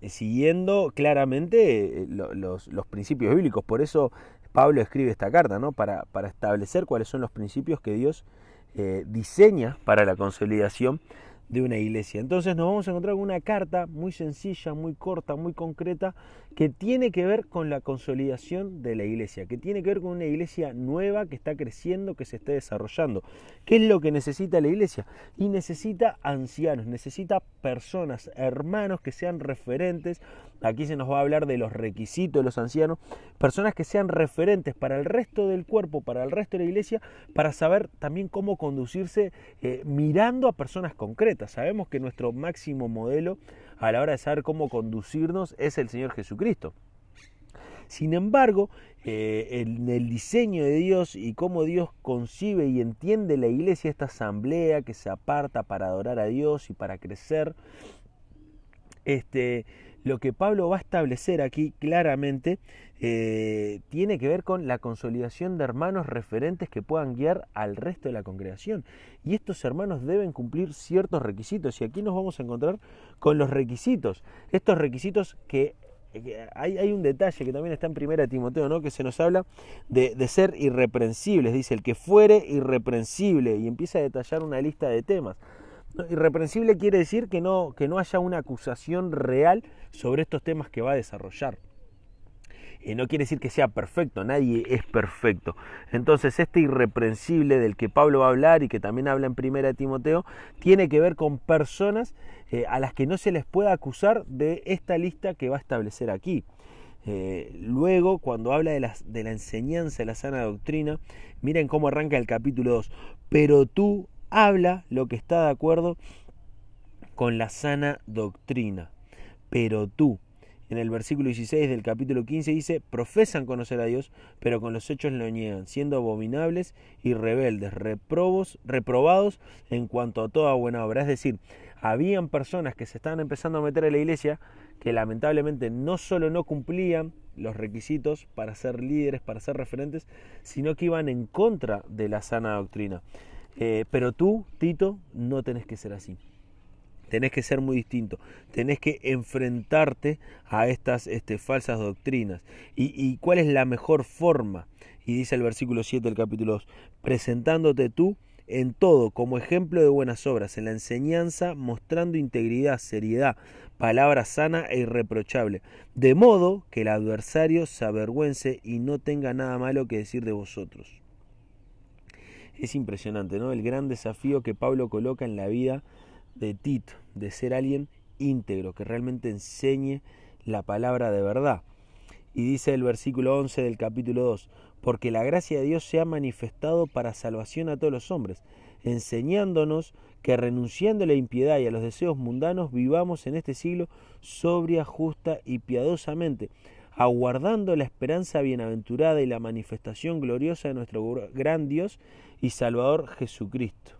eh, siguiendo claramente los, principios bíblicos. Por eso Pablo escribe esta carta, ¿no? para, para establecer cuáles son los principios que Dios diseña para la consolidación de una iglesia. Entonces nos vamos a encontrar con una carta muy sencilla, muy corta, muy concreta, que tiene que ver con la consolidación de la iglesia, que tiene que ver con una iglesia nueva que está creciendo, que se está desarrollando. ¿Qué es lo que necesita la iglesia? Y necesita ancianos, necesita personas, hermanos que sean referentes. Aquí se nos va a hablar de los requisitos de los ancianos, personas que sean referentes para el resto del cuerpo, para el resto de la iglesia, para saber también cómo conducirse eh, mirando a personas concretas Sabemos que nuestro máximo modelo a la hora de saber cómo conducirnos es el Señor Jesucristo. Sin embargo, eh, en el diseño de Dios y cómo Dios concibe y entiende la iglesia, esta asamblea que se aparta para adorar a Dios y para crecer, este, lo que Pablo va a establecer aquí claramente eh, tiene que ver con la consolidación de hermanos referentes que puedan guiar al resto de la congregación. Y estos hermanos deben cumplir ciertos requisitos. Y aquí nos vamos a encontrar con los requisitos. Estos requisitos que hay, un detalle que también está en primera Timoteo, ¿no? que se nos habla de, ser irreprensibles, dice el que fuere irreprensible, y empieza a detallar una lista de temas. Irreprensible quiere decir que no, que no haya una acusación real sobre estos temas que va a desarrollar. Eh, no quiere decir que sea perfecto, nadie es perfecto. Entonces este irreprensible del que Pablo va a hablar y que también habla en primera Timoteo, tiene que ver con personas eh, a las que no se les pueda acusar de esta lista que va a establecer aquí. Eh, luego, cuando habla de de la enseñanza de la sana doctrina, miren cómo arranca el capítulo 2. Pero tú habla lo que está de acuerdo con la sana doctrina. Pero tú, en el versículo 16 del capítulo 15 dice, profesan conocer a Dios, pero con los hechos lo niegan, siendo abominables y rebeldes, reprobos, reprobados en cuanto a toda buena obra. Es decir, habían personas que se estaban empezando a meter en la iglesia que lamentablemente no solo no cumplían los requisitos para ser líderes, para ser referentes, sino que iban en contra de la sana doctrina. Eh, pero tú, Tito, no tenés que ser así. Tenés que ser muy distinto. Tenés que enfrentarte a estas este, falsas doctrinas. ¿Y, ¿Y cuál es la mejor forma? Y dice el versículo 7 del capítulo 2, presentándote tú en todo como ejemplo de buenas obras, en la enseñanza, mostrando integridad, seriedad, palabra sana e irreprochable, de modo que el adversario se avergüence y no tenga nada malo que decir de vosotros. Es impresionante, ¿no? El gran desafío que Pablo coloca en la vida de Tito, de ser alguien íntegro, que realmente enseñe la palabra de verdad. Y dice el versículo 11 del capítulo 2, porque la gracia de Dios se ha manifestado para salvación a todos los hombres, enseñándonos que renunciando a la impiedad y a los deseos mundanos vivamos en este siglo sobria, justa y piadosamente, aguardando la esperanza bienaventurada y la manifestación gloriosa de nuestro gran Dios y Salvador Jesucristo.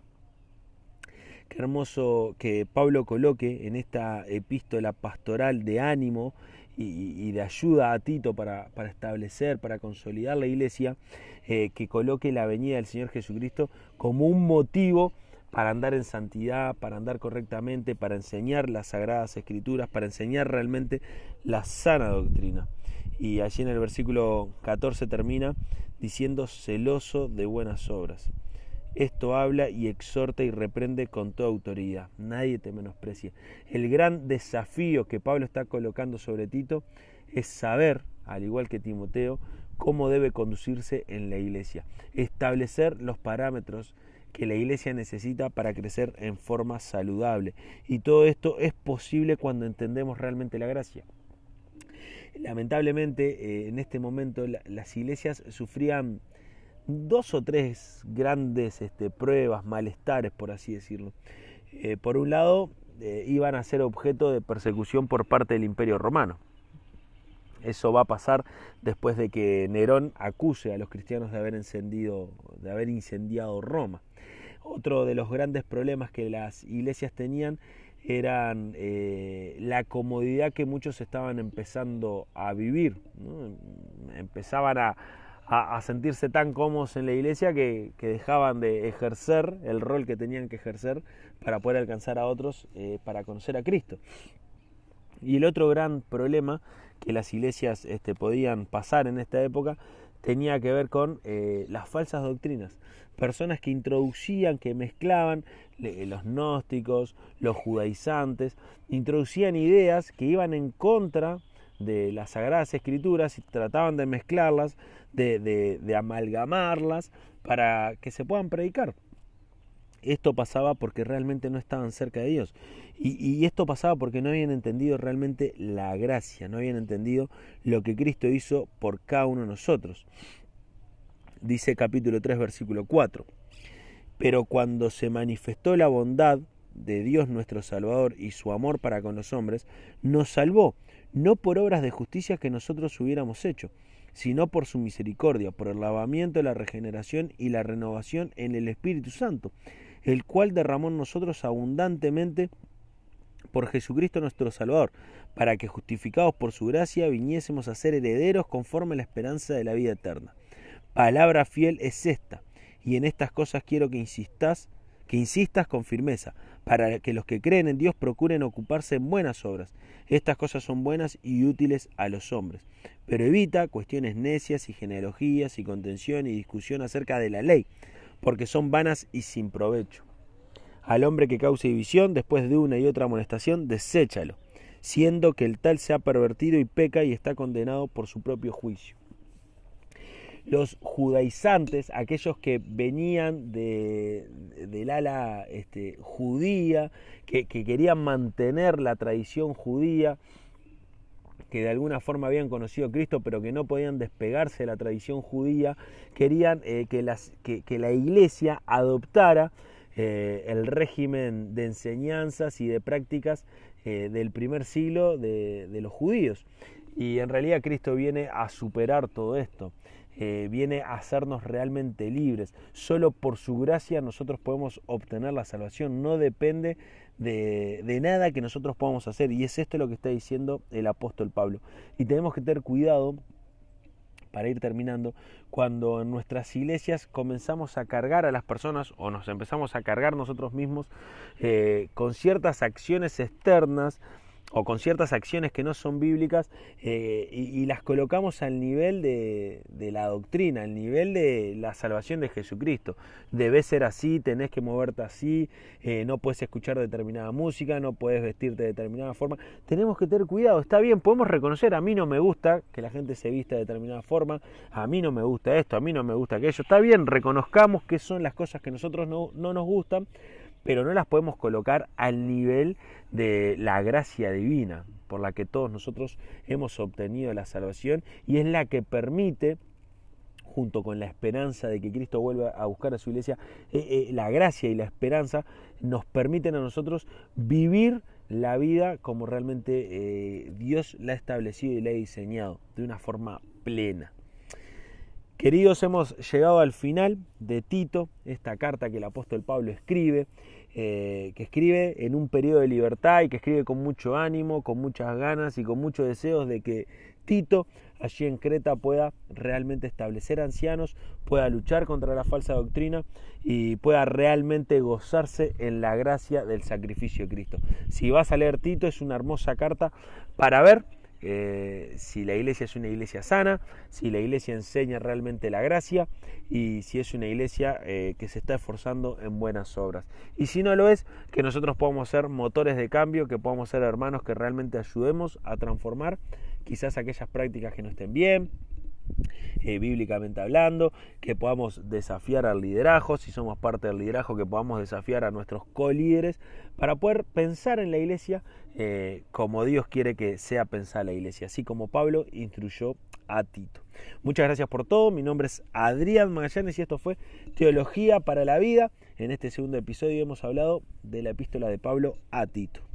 Qué hermoso que Pablo coloque en esta epístola pastoral de ánimo y, de ayuda a Tito para, establecer, para consolidar la iglesia, eh, que coloque la venida del Señor Jesucristo como un motivo para andar en santidad, para andar correctamente, para enseñar las sagradas escrituras, para enseñar realmente la sana doctrina. Y allí en el versículo 14 termina diciendo celoso de buenas obras. Esto habla y exhorta y reprende con toda autoridad. Nadie te menosprecia. El gran desafío que Pablo está colocando sobre Tito es saber, al igual que Timoteo, cómo debe conducirse en la iglesia. Establecer los parámetros que la iglesia necesita para crecer en forma saludable. Y todo esto es posible cuando entendemos realmente la gracia. Lamentablemente, eh, en este momento las iglesias sufrían dos o tres grandes este, pruebas, malestares, por así decirlo. Eh, por un lado, eh, iban a ser objeto de persecución por parte del Imperio Romano. Eso va a pasar después de que Nerón acuse a los cristianos de haber encendido, de haber incendiado Roma. Otro de los grandes problemas que las iglesias tenían eran eh, la comodidad que muchos estaban empezando a vivir. Empezaban a, sentirse tan cómodos en la iglesia que, dejaban de ejercer el rol que tenían que ejercer para poder alcanzar a otros eh, para conocer a Cristo. Y el otro gran problema que las iglesias este, podían pasar en esta época tenía que ver con eh, las falsas doctrinas. Personas que introducían, que mezclaban los gnósticos, los judaizantes, introducían ideas que iban en contra de las sagradas escrituras y trataban de mezclarlas, de, de amalgamarlas para que se puedan predicar. Esto pasaba porque realmente no estaban cerca de Dios. Y, esto pasaba porque no habían entendido realmente la gracia, no habían entendido lo que Cristo hizo por cada uno de nosotros. Dice capítulo 3, versículo 4. Pero cuando se manifestó la bondad de Dios nuestro Salvador y su amor para con los hombres, nos salvó, no por obras de justicia que nosotros hubiéramos hecho, sino por su misericordia, por el lavamiento, la regeneración y la renovación en el Espíritu Santo el cual derramó en nosotros abundantemente por Jesucristo nuestro Salvador, para que justificados por su gracia viniésemos a ser herederos conforme a la esperanza de la vida eterna. Palabra fiel es esta, y en estas cosas quiero que insistas, que insistas con firmeza, para que los que creen en Dios procuren ocuparse en buenas obras. Estas cosas son buenas y útiles a los hombres. Pero evita cuestiones necias y genealogías y contención y discusión acerca de la ley porque son vanas y sin provecho. Al hombre que cause división, después de una y otra amonestación, deséchalo, siendo que el tal se ha pervertido y peca y está condenado por su propio juicio. Los judaizantes, aquellos que venían de, del ala este, judía, que querían mantener la tradición judía, que de alguna forma habían conocido Cristo, pero que no podían despegarse de la tradición judía, querían eh, que, que, la iglesia adoptara eh, el régimen de enseñanzas y de prácticas eh, del primer siglo de, de, los judíos. Y en realidad Cristo viene a superar todo esto. viene a hacernos realmente libres. Solo por su gracia nosotros podemos obtener la salvación. No depende de, nada que nosotros podamos hacer. Y es esto lo que está diciendo el apóstol Pablo. Y tenemos que tener cuidado, para ir terminando, cuando en nuestras iglesias comenzamos a cargar a las personas o nos empezamos a cargar nosotros mismos eh, con ciertas acciones externas o con ciertas acciones que no son bíblicas eh, y, las colocamos al nivel de, la doctrina, al nivel de la salvación de Jesucristo. Debes ser así, tenés que moverte así, eh, no puedes escuchar determinada música, no puedes vestirte de determinada forma. Tenemos que tener cuidado, está bien, podemos reconocer, a mí no me gusta que la gente se vista de determinada forma, a mí no me gusta esto, a mí no me gusta aquello. Está bien, reconozcamos que son las cosas que nosotros no, no nos gustan, pero no las podemos colocar al nivel de la gracia divina por la que todos nosotros hemos obtenido la salvación y es la que permite junto con la esperanza de que Cristo vuelva a buscar a su iglesia, eh, eh, la gracia y la esperanza nos permiten a nosotros vivir la vida como realmente eh, Dios la ha establecido y la ha diseñado, de una forma plena. Queridos, hemos llegado al final de Tito, esta carta que el apóstol Pablo escribe, eh, que escribe en un periodo de libertad y que escribe con mucho ánimo, con muchas ganas y con muchos deseos de que Tito allí en Creta pueda realmente establecer ancianos, pueda luchar contra la falsa doctrina y pueda realmente gozarse en la gracia del sacrificio de Cristo. Si vas a leer Tito es una hermosa carta para ver eh, si la iglesia es una iglesia sana, si la iglesia enseña realmente la gracia y si es una iglesia eh, que se está esforzando en buenas obras. Y si no lo es, que nosotros podamos ser motores de cambio, que podamos ser hermanos que realmente ayudemos a transformar quizás aquellas prácticas que no estén bien, eh, bíblicamente hablando, que podamos desafiar al liderazgo, si somos parte del liderazgo, que podamos desafiar a nuestros co-líderes para poder pensar en la iglesia eh, como Dios quiere que sea pensada la iglesia, así como Pablo instruyó a Tito. Muchas gracias por todo, mi nombre es Adrián Magallanes y esto fue Teología para la Vida. En este segundo episodio hemos hablado de la epístola de Pablo a Tito.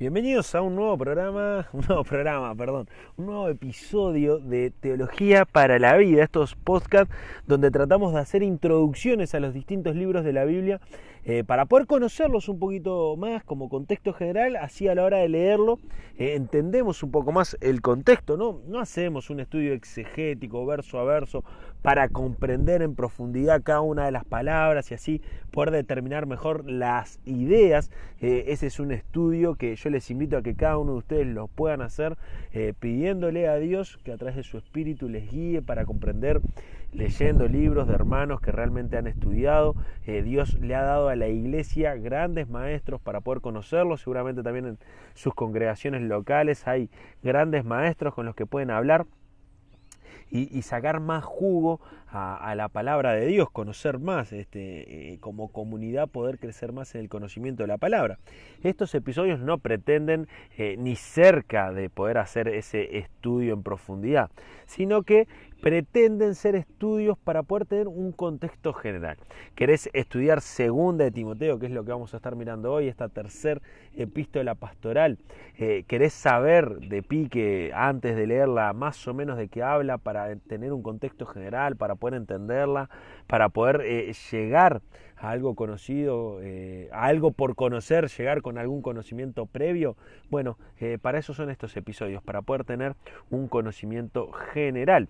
Bienvenidos a un nuevo programa, un nuevo programa, perdón, un nuevo episodio de Teología para la Vida, estos podcasts donde tratamos de hacer introducciones a los distintos libros de la Biblia eh, para poder conocerlos un poquito más como contexto general, así a la hora de leerlo eh, entendemos un poco más el contexto, ¿no? No hacemos un estudio exegético verso a verso para comprender en profundidad cada una de las palabras y así poder determinar mejor las ideas. Eh, ese es un estudio que yo les invito a que cada uno de ustedes lo puedan hacer pidiéndole a Dios que a través de su espíritu les guíe para comprender leyendo libros de hermanos que realmente han estudiado. Eh, Dios le ha dado a la iglesia grandes maestros para poder conocerlos. Seguramente también en sus congregaciones locales hay grandes maestros con los que pueden hablar y, sacar más jugo a, la palabra de Dios, conocer más, este, eh, como comunidad poder crecer más en el conocimiento de la palabra. Estos episodios no pretenden eh, ni cerca de poder hacer ese estudio en profundidad, sino que pretenden ser estudios para poder tener un contexto general. ¿Querés estudiar segunda de Timoteo, que es lo que vamos a estar mirando hoy, esta tercer epístola pastoral? Eh, ¿Querés saber de pique antes de leerla más o menos de qué habla para tener un contexto general, para poder entenderla, para poder eh, llegar a algo conocido, eh, a algo por conocer, llegar con algún conocimiento previo? Bueno, para eso son estos episodios, para poder tener un conocimiento general.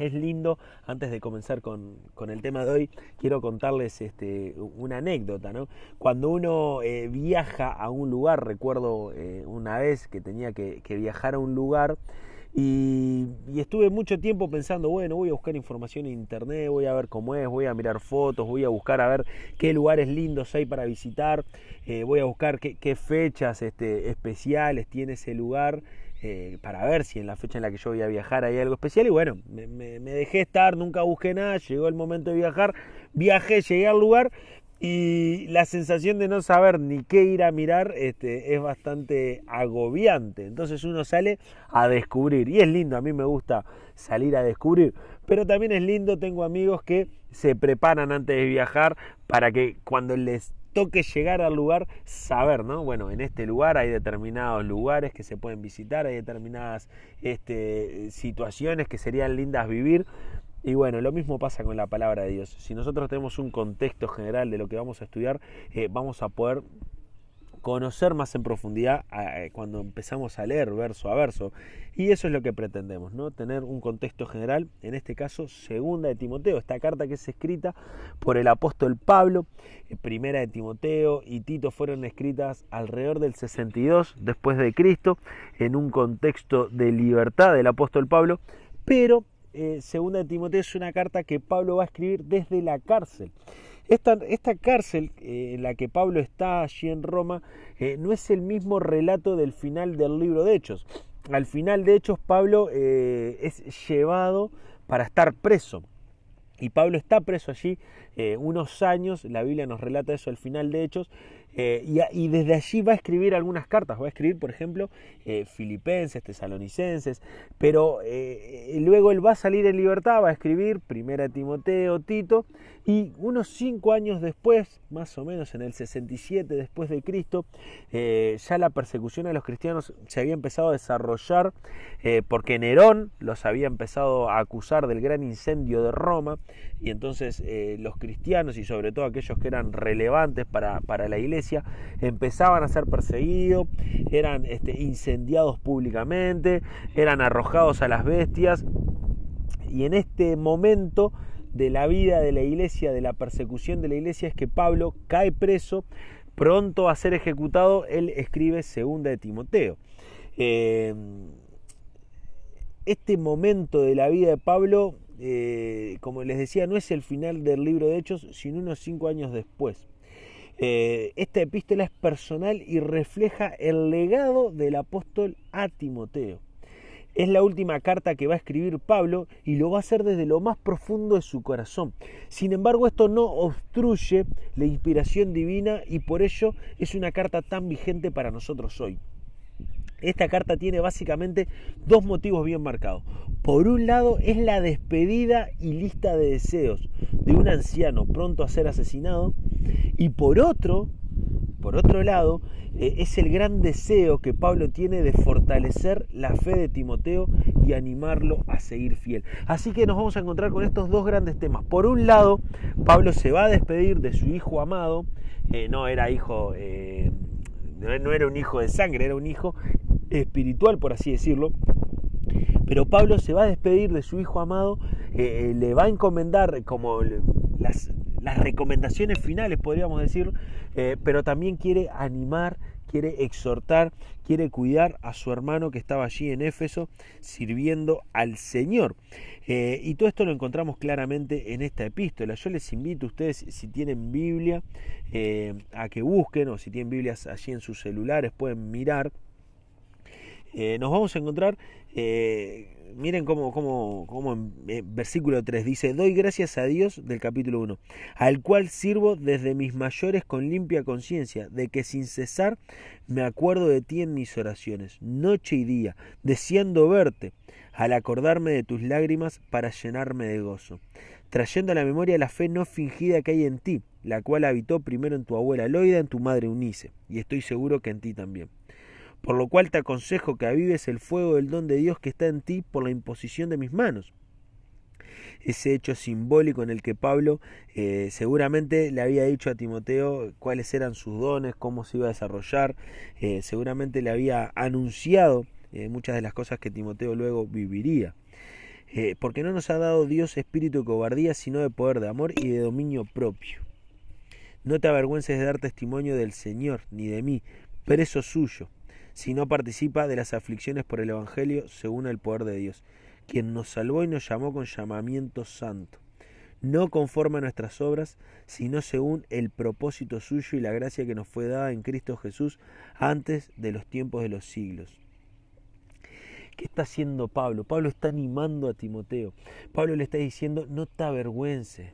Es lindo, antes de comenzar con, el tema de hoy, quiero contarles este, una anécdota. Cuando uno eh, viaja a un lugar, recuerdo eh, una vez que tenía que, viajar a un lugar y, estuve mucho tiempo pensando, bueno, voy a buscar información en internet, voy a ver cómo es, voy a mirar fotos, voy a buscar a ver qué lugares lindos hay para visitar, eh, voy a buscar qué, fechas este, especiales tiene ese lugar. Eh, para ver si en la fecha en la que yo voy a viajar hay algo especial. Y bueno, me, dejé estar, nunca busqué nada, llegó el momento de viajar, viajé, llegué al lugar y la sensación de no saber ni qué ir a mirar este, es bastante agobiante. Entonces uno sale a descubrir y es lindo, a mí me gusta salir a descubrir. Pero también es lindo, tengo amigos que se preparan antes de viajar para que cuando les toque llegar al lugar, saber, ¿no? Bueno, en este lugar hay determinados lugares que se pueden visitar, hay determinadas este, situaciones que serían lindas vivir. Y bueno, lo mismo pasa con la palabra de Dios. Si nosotros tenemos un contexto general de lo que vamos a estudiar, eh, vamos a poder conocer más en profundidad cuando empezamos a leer verso a verso. Y eso es lo que pretendemos, ¿no? Tener un contexto general, en este caso, segunda de Timoteo, esta carta que es escrita por el apóstol Pablo, eh, primera de Timoteo y Tito fueron escritas alrededor del 62 después de Cristo, en un contexto de libertad del apóstol Pablo, pero eh, segunda de Timoteo es una carta que Pablo va a escribir desde la cárcel. Esta, cárcel eh, en la que Pablo está allí en Roma eh, no es el mismo relato del final del libro de Hechos. Al final de Hechos Pablo es llevado para estar preso. Y Pablo está preso allí unos años, la Biblia nos relata eso al final de Hechos, y, desde allí va a escribir algunas cartas, va a escribir, por ejemplo, filipenses, tesalonicenses, pero luego él va a salir en libertad, va a escribir Primera Timoteo, Tito, y unos cinco años después, más o menos en el 67 después de Cristo, eh, ya la persecución a los cristianos se había empezado a desarrollar eh, porque Nerón los había empezado a acusar del gran incendio de Roma. Y entonces eh, los cristianos y sobre todo aquellos que eran relevantes para, la iglesia empezaban a ser perseguidos, eran este, incendiados públicamente, eran arrojados a las bestias y en este momento de la vida de la iglesia, de la persecución de la iglesia, es que Pablo cae preso, pronto a ser ejecutado, él escribe segunda de Timoteo. Eh, este momento de la vida de Pablo, eh, como les decía, no es el final del libro de Hechos, sino unos cinco años después. Eh, esta epístola es personal y refleja el legado del apóstol a Timoteo. Es la última carta que va a escribir Pablo y lo va a hacer desde lo más profundo de su corazón. Sin embargo, esto no obstruye la inspiración divina y por ello es una carta tan vigente para nosotros hoy. Esta carta tiene básicamente dos motivos bien marcados. Por un lado es la despedida y lista de deseos de un anciano pronto a ser asesinado y por otro por otro lado, eh, es el gran deseo que Pablo tiene de fortalecer la fe de Timoteo y animarlo a seguir fiel. Así que nos vamos a encontrar con estos dos grandes temas. Por un lado, Pablo se va a despedir de su hijo amado, eh, no era hijo, eh, no era un hijo de sangre, era un hijo espiritual, por así decirlo, pero Pablo se va a despedir de su hijo amado, le va a encomendar como las, las recomendaciones finales, podríamos decir, eh, pero también quiere animar, quiere exhortar, quiere cuidar a su hermano que estaba allí en Éfeso sirviendo al Señor. Eh, y todo esto lo encontramos claramente en esta epístola. Yo les invito a ustedes, si tienen Biblia, eh, a que busquen, o si tienen Biblias allí en sus celulares, pueden mirar. Nos vamos a encontrar miren cómo, cómo, en eh, versículo 3 dice, doy gracias a Dios del capítulo 1, al cual sirvo desde mis mayores con limpia conciencia, de que sin cesar me acuerdo de ti en mis oraciones, noche y día, deseando verte, al acordarme de tus lágrimas para llenarme de gozo, trayendo a la memoria la fe no fingida que hay en ti, la cual habitó primero en tu abuela Loida, en tu madre Unice, y estoy seguro que en ti también por lo cual te aconsejo que avives el fuego del don de Dios que está en ti por la imposición de mis manos. Ese hecho simbólico en el que Pablo eh, seguramente le había dicho a Timoteo cuáles eran sus dones, cómo se iba a desarrollar, eh, seguramente le había anunciado eh, muchas de las cosas que Timoteo luego viviría. porque no nos ha dado Dios espíritu de cobardía, sino de poder, de amor y de dominio propio. No te avergüences de dar testimonio del Señor, ni de mí, preso suyo si no participa de las aflicciones por el Evangelio según el poder de Dios, quien nos salvó y nos llamó con llamamiento santo, no conforme a nuestras obras, sino según el propósito suyo y la gracia que nos fue dada en Cristo Jesús antes de los tiempos de los siglos. ¿Qué está haciendo Pablo? Pablo está animando a Timoteo. Pablo le está diciendo, no te avergüences,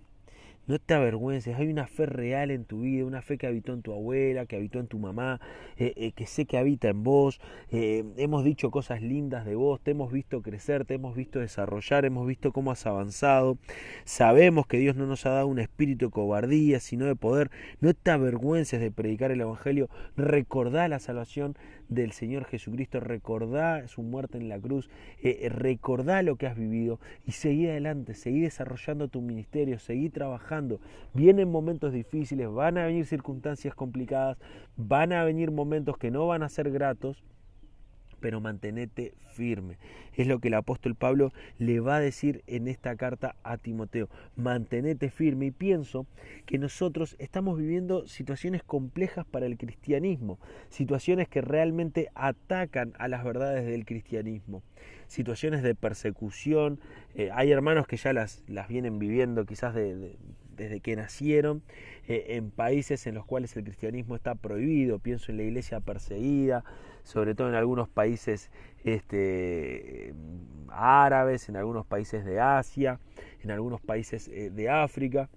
no te avergüences, hay una fe real en tu vida, una fe que habitó en tu abuela, que habitó en tu mamá, eh, eh, que sé que habita en vos. Eh, hemos dicho cosas lindas de vos, te hemos visto crecer, te hemos visto desarrollar, hemos visto cómo has avanzado. Sabemos que Dios no nos ha dado un espíritu de cobardía, sino de poder. No te avergüences de predicar el Evangelio, recordá la salvación del Señor Jesucristo, recordá su muerte en la cruz, recordá lo que has vivido y seguí adelante, seguí desarrollando tu ministerio, seguí trabajando. Vienen momentos difíciles, van a venir circunstancias complicadas, van a venir momentos que no van a ser gratos, pero mantenete firme. Es lo que el apóstol Pablo le va a decir en esta carta a Timoteo. Mantenete firme y pienso que nosotros estamos viviendo situaciones complejas para el cristianismo, situaciones que realmente atacan a las verdades del cristianismo, situaciones de persecución. Eh, hay hermanos que ya las, las vienen viviendo quizás de desde que nacieron eh, en países en los cuales el cristianismo está prohibido. Pienso en la iglesia perseguida, sobre todo en algunos países este, árabes, en algunos países de Asia, en algunos países eh, de África.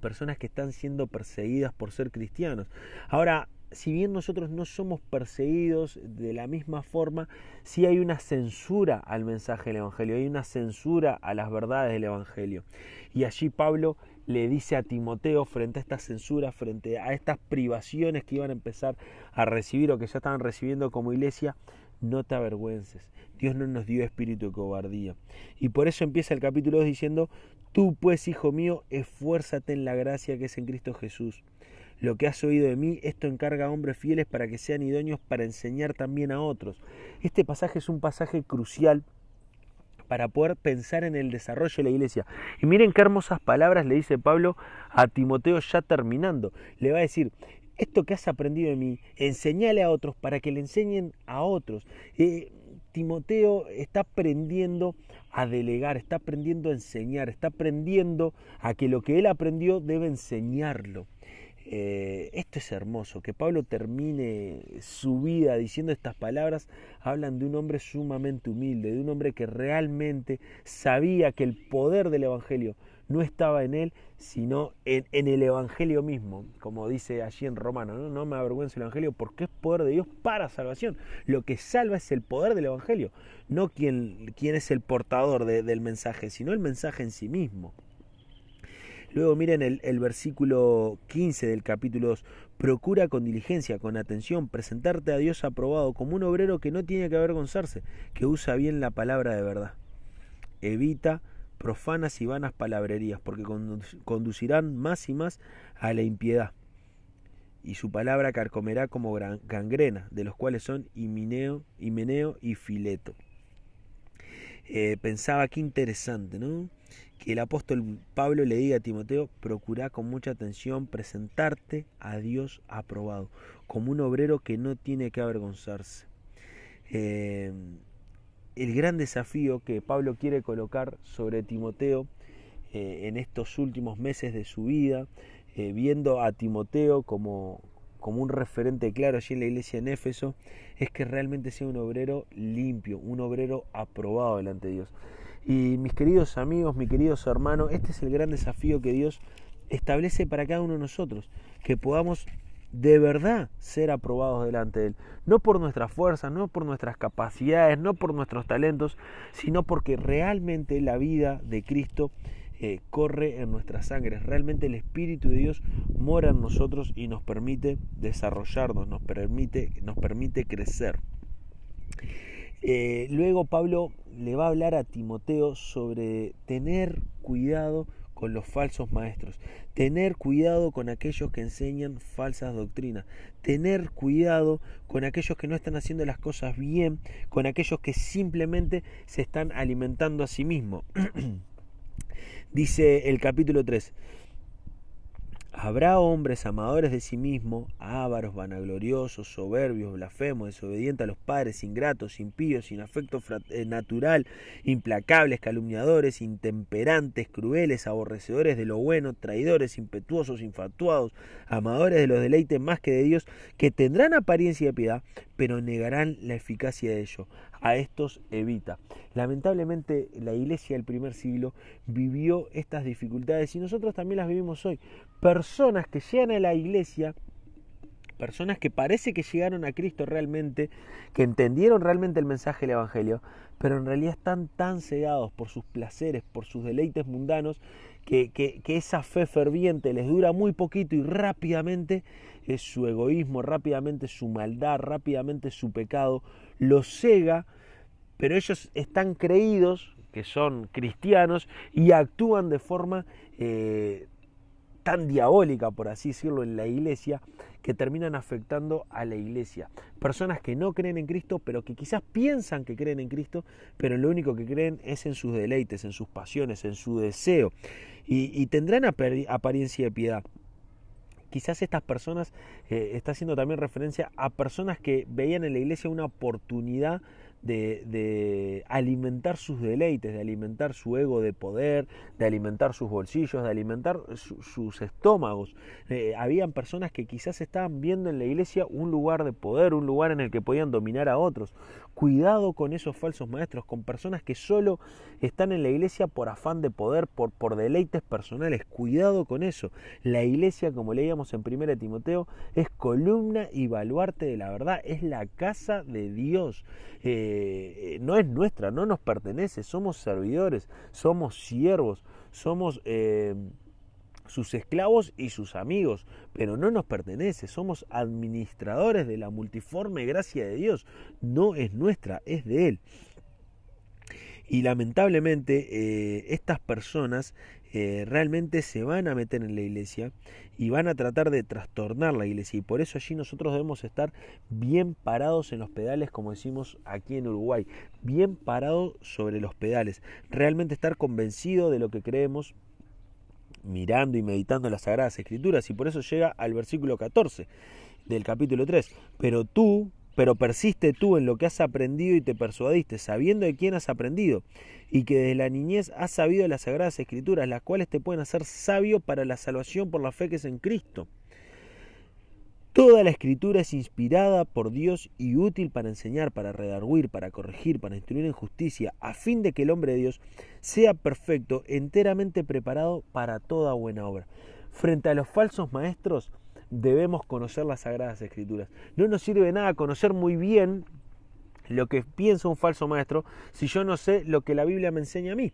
Personas que están siendo perseguidas por ser cristianos. Ahora, si bien nosotros no somos perseguidos de la misma forma, sí hay una censura al mensaje del Evangelio, hay una censura a las verdades del Evangelio. Y allí Pablo le dice a Timoteo frente a esta censura, frente a estas privaciones que iban a empezar a recibir o que ya estaban recibiendo como iglesia, no te avergüences. Dios no nos dio espíritu de cobardía. Y por eso empieza el capítulo 2 diciendo, tú pues, hijo mío, esfuérzate en la gracia que es en Cristo Jesús. Lo que has oído de mí, esto encarga a hombres fieles para que sean idóneos para enseñar también a otros. Este pasaje es un pasaje crucial para poder pensar en el desarrollo de la iglesia. Y miren qué hermosas palabras le dice Pablo a Timoteo ya terminando. Le va a decir, esto que has aprendido de mí, enseñale a otros para que le enseñen a otros. Eh, Timoteo está aprendiendo a delegar, está aprendiendo a enseñar, está aprendiendo a que lo que él aprendió debe enseñarlo. Eh, esto es hermoso, que Pablo termine su vida diciendo estas palabras, hablan de un hombre sumamente humilde, de un hombre que realmente sabía que el poder del Evangelio no estaba en él, sino en, el Evangelio mismo, como dice allí en Romano, ¿no? me avergüenzo el Evangelio porque es poder de Dios para salvación. Lo que salva es el poder del Evangelio, no quien, es el portador del mensaje, sino el mensaje en sí mismo. Luego miren el, versículo 15 del capítulo 2. Procura con diligencia, con atención, presentarte a Dios aprobado como un obrero que no tiene que avergonzarse, que usa bien la palabra de verdad. Evita profanas y vanas palabrerías, porque conducirán más y más a la impiedad. Y su palabra carcomerá como gangrena, de los cuales son Himeneo, Himeneo y Fileto. Eh, pensaba que interesante, ¿no? Que el apóstol Pablo le diga a Timoteo, procura con mucha atención presentarte a Dios aprobado, como un obrero que no tiene que avergonzarse. Eh, el gran desafío que Pablo quiere colocar sobre Timoteo eh, en estos últimos meses de su vida, viendo a Timoteo como, como un referente claro allí en la iglesia en Éfeso, es que realmente sea un obrero limpio, un obrero aprobado delante de Dios. Y mis queridos amigos, mis queridos hermanos, este es el gran desafío que Dios establece para cada uno de nosotros, que podamos de verdad ser aprobados delante de Él. No por nuestras fuerzas, no por nuestras capacidades, no por nuestros talentos, sino porque realmente la vida de Cristo eh, corre en nuestra sangre. Realmente el Espíritu de Dios mora en nosotros y nos permite desarrollarnos, nos permite, nos permite crecer. Eh, luego Pablo le va a hablar a Timoteo sobre tener cuidado con los falsos maestros, tener cuidado con aquellos que enseñan falsas doctrinas, tener cuidado con aquellos que no están haciendo las cosas bien, con aquellos que simplemente se están alimentando a sí mismos. Dice el capítulo 3, Habrá hombres amadores de sí mismos, ávaros, vanagloriosos, soberbios, blasfemos, desobedientes a los padres, ingratos, impíos, sin afecto eh, natural, implacables, calumniadores, intemperantes, crueles, aborrecedores de lo bueno, traidores, impetuosos, infatuados, amadores de los deleites más que de Dios, que tendrán apariencia de piedad, pero negarán la eficacia de ello. A estos evita. Lamentablemente la iglesia del primer siglo vivió estas dificultades y nosotros también las vivimos hoy personas que llegan a la iglesia, personas que parece que llegaron a Cristo realmente, que entendieron realmente el mensaje del Evangelio, pero en realidad están tan cegados por sus placeres, por sus deleites mundanos, que, esa fe ferviente les dura muy poquito y rápidamente es su egoísmo, rápidamente su maldad, rápidamente su pecado, los cega, pero ellos están creídos que son cristianos y actúan de forma eh, tan diabólica, por así decirlo, en la iglesia, que terminan afectando a la iglesia. Personas que no creen en Cristo, pero que quizás piensan que creen en Cristo, pero lo único que creen es en sus deleites, en sus pasiones, en su deseo. Y, tendrán apariencia de piedad. Quizás estas personas, eh, está haciendo también referencia a personas que veían en la iglesia una oportunidad de, alimentar sus deleites, de alimentar su ego de poder, de alimentar sus bolsillos, de alimentar sus estómagos. Eh, habían personas que quizás estaban viendo en la iglesia un lugar de poder, un lugar en el que podían dominar a otros. Cuidado con esos falsos maestros, con personas que solo están en la iglesia por afán de poder, por, por deleites personales. Cuidado con eso. La iglesia, como leíamos en 1 Timoteo, es columna y baluarte de la verdad, es la casa de Dios. Eh, no es nuestra, no nos pertenece, somos servidores, somos siervos, somos... Eh, sus esclavos y sus amigos, pero no nos pertenece, somos administradores de la multiforme gracia de Dios, no es nuestra, es de Él. Y lamentablemente eh, estas personas eh, realmente se van a meter en la iglesia y van a tratar de trastornar la iglesia. Y por eso allí nosotros debemos estar bien parados en los pedales, como decimos aquí en Uruguay, bien parados sobre los pedales. Realmente estar convencido de lo que creemos mirando y meditando las Sagradas Escrituras y por eso llega al versículo 14 del capítulo 3. Pero tú, pero persiste tú en lo que has aprendido y te persuadiste, sabiendo de quién has aprendido, y que desde la niñez has sabido las Sagradas Escrituras, las cuales te pueden hacer sabio para la salvación por la fe que es en Cristo. Toda la escritura es inspirada por Dios y útil para enseñar, para redarguir, para corregir, para instruir en justicia, a fin de que el hombre de Dios sea perfecto, enteramente preparado para toda buena obra. Frente a los falsos maestros debemos conocer las sagradas escrituras. No nos sirve nada conocer muy bien lo que piensa un falso maestro si yo no sé lo que la Biblia me enseña a mí.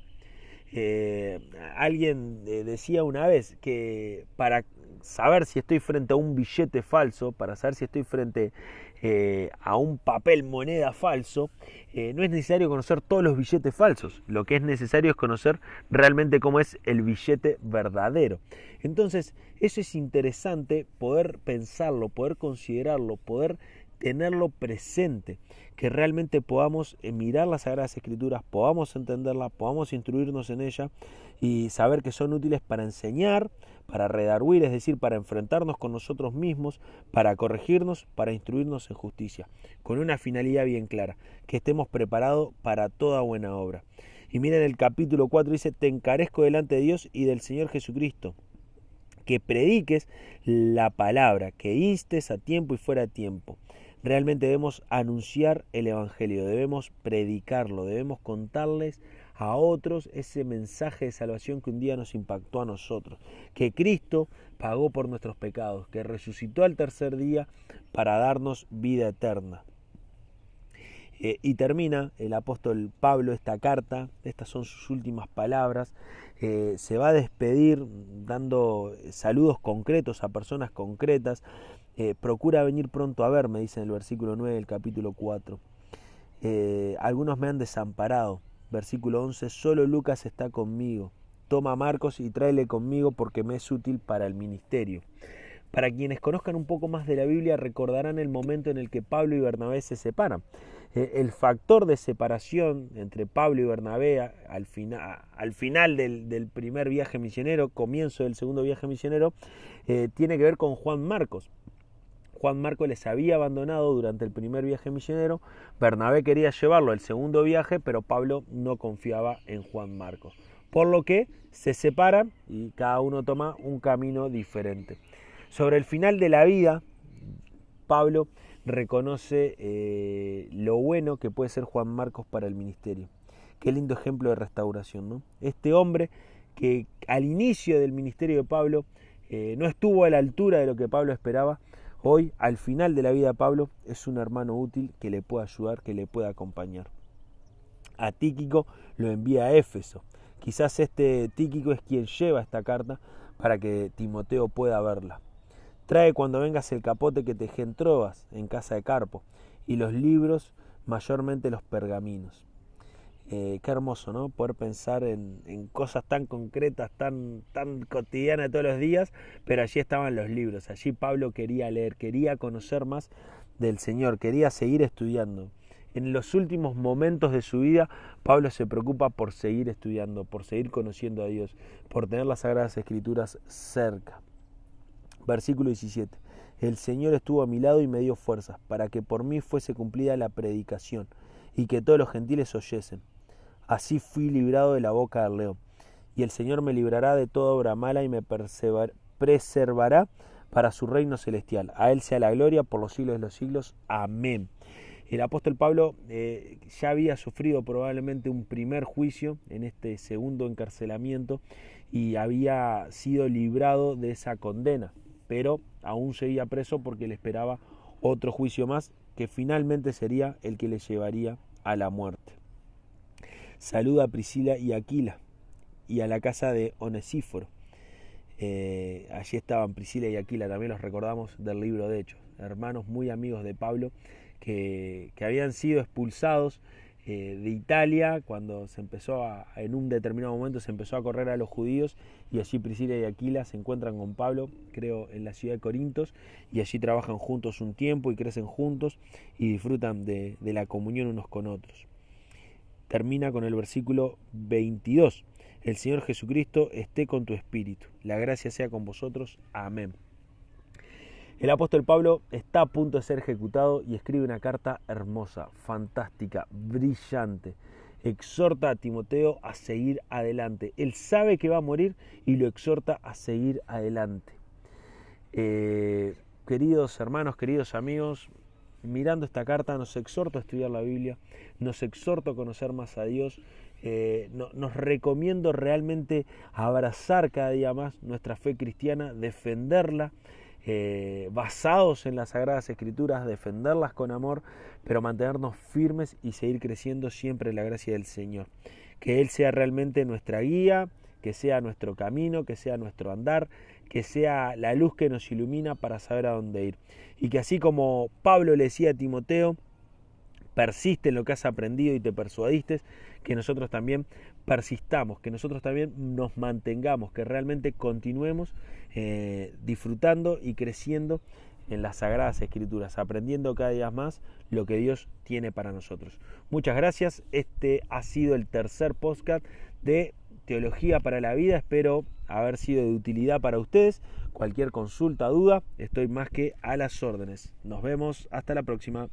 Eh, alguien eh, decía una vez que para saber si estoy frente a un billete falso, para saber si estoy frente eh, a un papel moneda falso, no es necesario conocer todos los billetes falsos. Lo que es necesario es conocer realmente cómo es el billete verdadero. Entonces, eso es interesante poder pensarlo, poder considerarlo, poder tenerlo presente, que realmente podamos eh, mirar las Sagradas Escrituras, podamos entenderlas, podamos instruirnos en ella y saber que son útiles para enseñar, para redarguir, es decir, para enfrentarnos con nosotros mismos, para corregirnos, para instruirnos en justicia, con una finalidad bien clara, que estemos preparados para toda buena obra. Y miren el capítulo 4 dice, te encarezco delante de Dios y del Señor Jesucristo, que prediques la palabra, que instes a tiempo y fuera de tiempo Realmente debemos anunciar el Evangelio, debemos predicarlo, debemos contarles a otros ese mensaje de salvación que un día nos impactó a nosotros, que Cristo pagó por nuestros pecados, que resucitó al tercer día para darnos vida eterna. Eh, y termina el apóstol Pablo esta carta, estas son sus últimas palabras, eh, se va a despedir dando saludos concretos a personas concretas, eh, procura venir pronto a verme, dice en el versículo 9 del capítulo 4. Eh, algunos me han desamparado. Versículo 11, solo Lucas está conmigo. Toma a Marcos y tráele conmigo porque me es útil para el ministerio. Para quienes conozcan un poco más de la Biblia recordarán el momento en el que Pablo y Bernabé se separan. Eh, el factor de separación entre Pablo y Bernabé al, al final del, primer viaje misionero, comienzo del segundo viaje misionero, tiene que ver con Juan Marcos. Juan Marco les había abandonado durante el primer viaje misionero, Bernabé quería llevarlo al segundo viaje, pero Pablo no confiaba en Juan Marcos. Por lo que se separan y cada uno toma un camino diferente. Sobre el final de la vida, Pablo reconoce eh, lo bueno que puede ser Juan Marcos para el ministerio. Qué lindo ejemplo de restauración, ¿no? Este hombre que al inicio del ministerio de Pablo eh, no estuvo a la altura de lo que Pablo esperaba, Hoy, al final de la vida Pablo, es un hermano útil que le puede ayudar, que le puede acompañar. A Tíquico lo envía a Éfeso. Quizás este Tíquico es quien lleva esta carta para que Timoteo pueda verla. Trae cuando vengas el capote que te en en casa de Carpo y los libros, mayormente los pergaminos. Eh, qué hermoso, ¿no? Poder pensar en, cosas tan concretas, tan, tan cotidianas todos los días, pero allí estaban los libros, allí Pablo quería leer, quería conocer más del Señor, quería seguir estudiando. En los últimos momentos de su vida, Pablo se preocupa por seguir estudiando, por seguir conociendo a Dios, por tener las Sagradas Escrituras cerca. Versículo 17. El Señor estuvo a mi lado y me dio fuerzas para que por mí fuese cumplida la predicación y que todos los gentiles oyesen. Así fui librado de la boca del león. Y el Señor me librará de toda obra mala y me preservará para su reino celestial. A Él sea la gloria por los siglos de los siglos. Amén. El apóstol Pablo eh, ya había sufrido probablemente un primer juicio en este segundo encarcelamiento y había sido librado de esa condena, pero aún seguía preso porque le esperaba otro juicio más que finalmente sería el que le llevaría a la muerte. Saluda a Priscila y Aquila y a la casa de Onesíforo. Eh, allí estaban Priscila y Aquila, también los recordamos del libro de Hechos, hermanos muy amigos de Pablo que, habían sido expulsados eh, de Italia cuando se empezó a, en un determinado momento se empezó a correr a los judíos y allí Priscila y Aquila se encuentran con Pablo, creo en la ciudad de Corintos, y allí trabajan juntos un tiempo y crecen juntos y disfrutan de la comunión unos con otros termina con el versículo 22. El Señor Jesucristo esté con tu espíritu. La gracia sea con vosotros. Amén. El apóstol Pablo está a punto de ser ejecutado y escribe una carta hermosa, fantástica, brillante. Exhorta a Timoteo a seguir adelante. Él sabe que va a morir y lo exhorta a seguir adelante. Eh, queridos hermanos, queridos amigos, mirando esta carta nos exhorto a estudiar la Biblia, nos exhorto a conocer más a Dios, eh, nos recomiendo realmente abrazar cada día más nuestra fe cristiana, defenderla, eh, basados en las Sagradas Escrituras, defenderlas con amor, pero mantenernos firmes y seguir creciendo siempre en la gracia del Señor. Que Él sea realmente nuestra guía, que sea nuestro camino, que sea nuestro andar, que sea la luz que nos ilumina para saber a dónde ir. Y que así como Pablo le decía a Timoteo, persiste en lo que has aprendido y te persuadiste, que nosotros también persistamos, que nosotros también nos mantengamos, que realmente continuemos eh, disfrutando y creciendo en las sagradas escrituras, aprendiendo cada día más lo que Dios tiene para nosotros. Muchas gracias, este ha sido el tercer podcast de Para la Vida, espero haber sido de utilidad para ustedes. Cualquier consulta, duda, estoy más que a las órdenes. Nos vemos, hasta la próxima.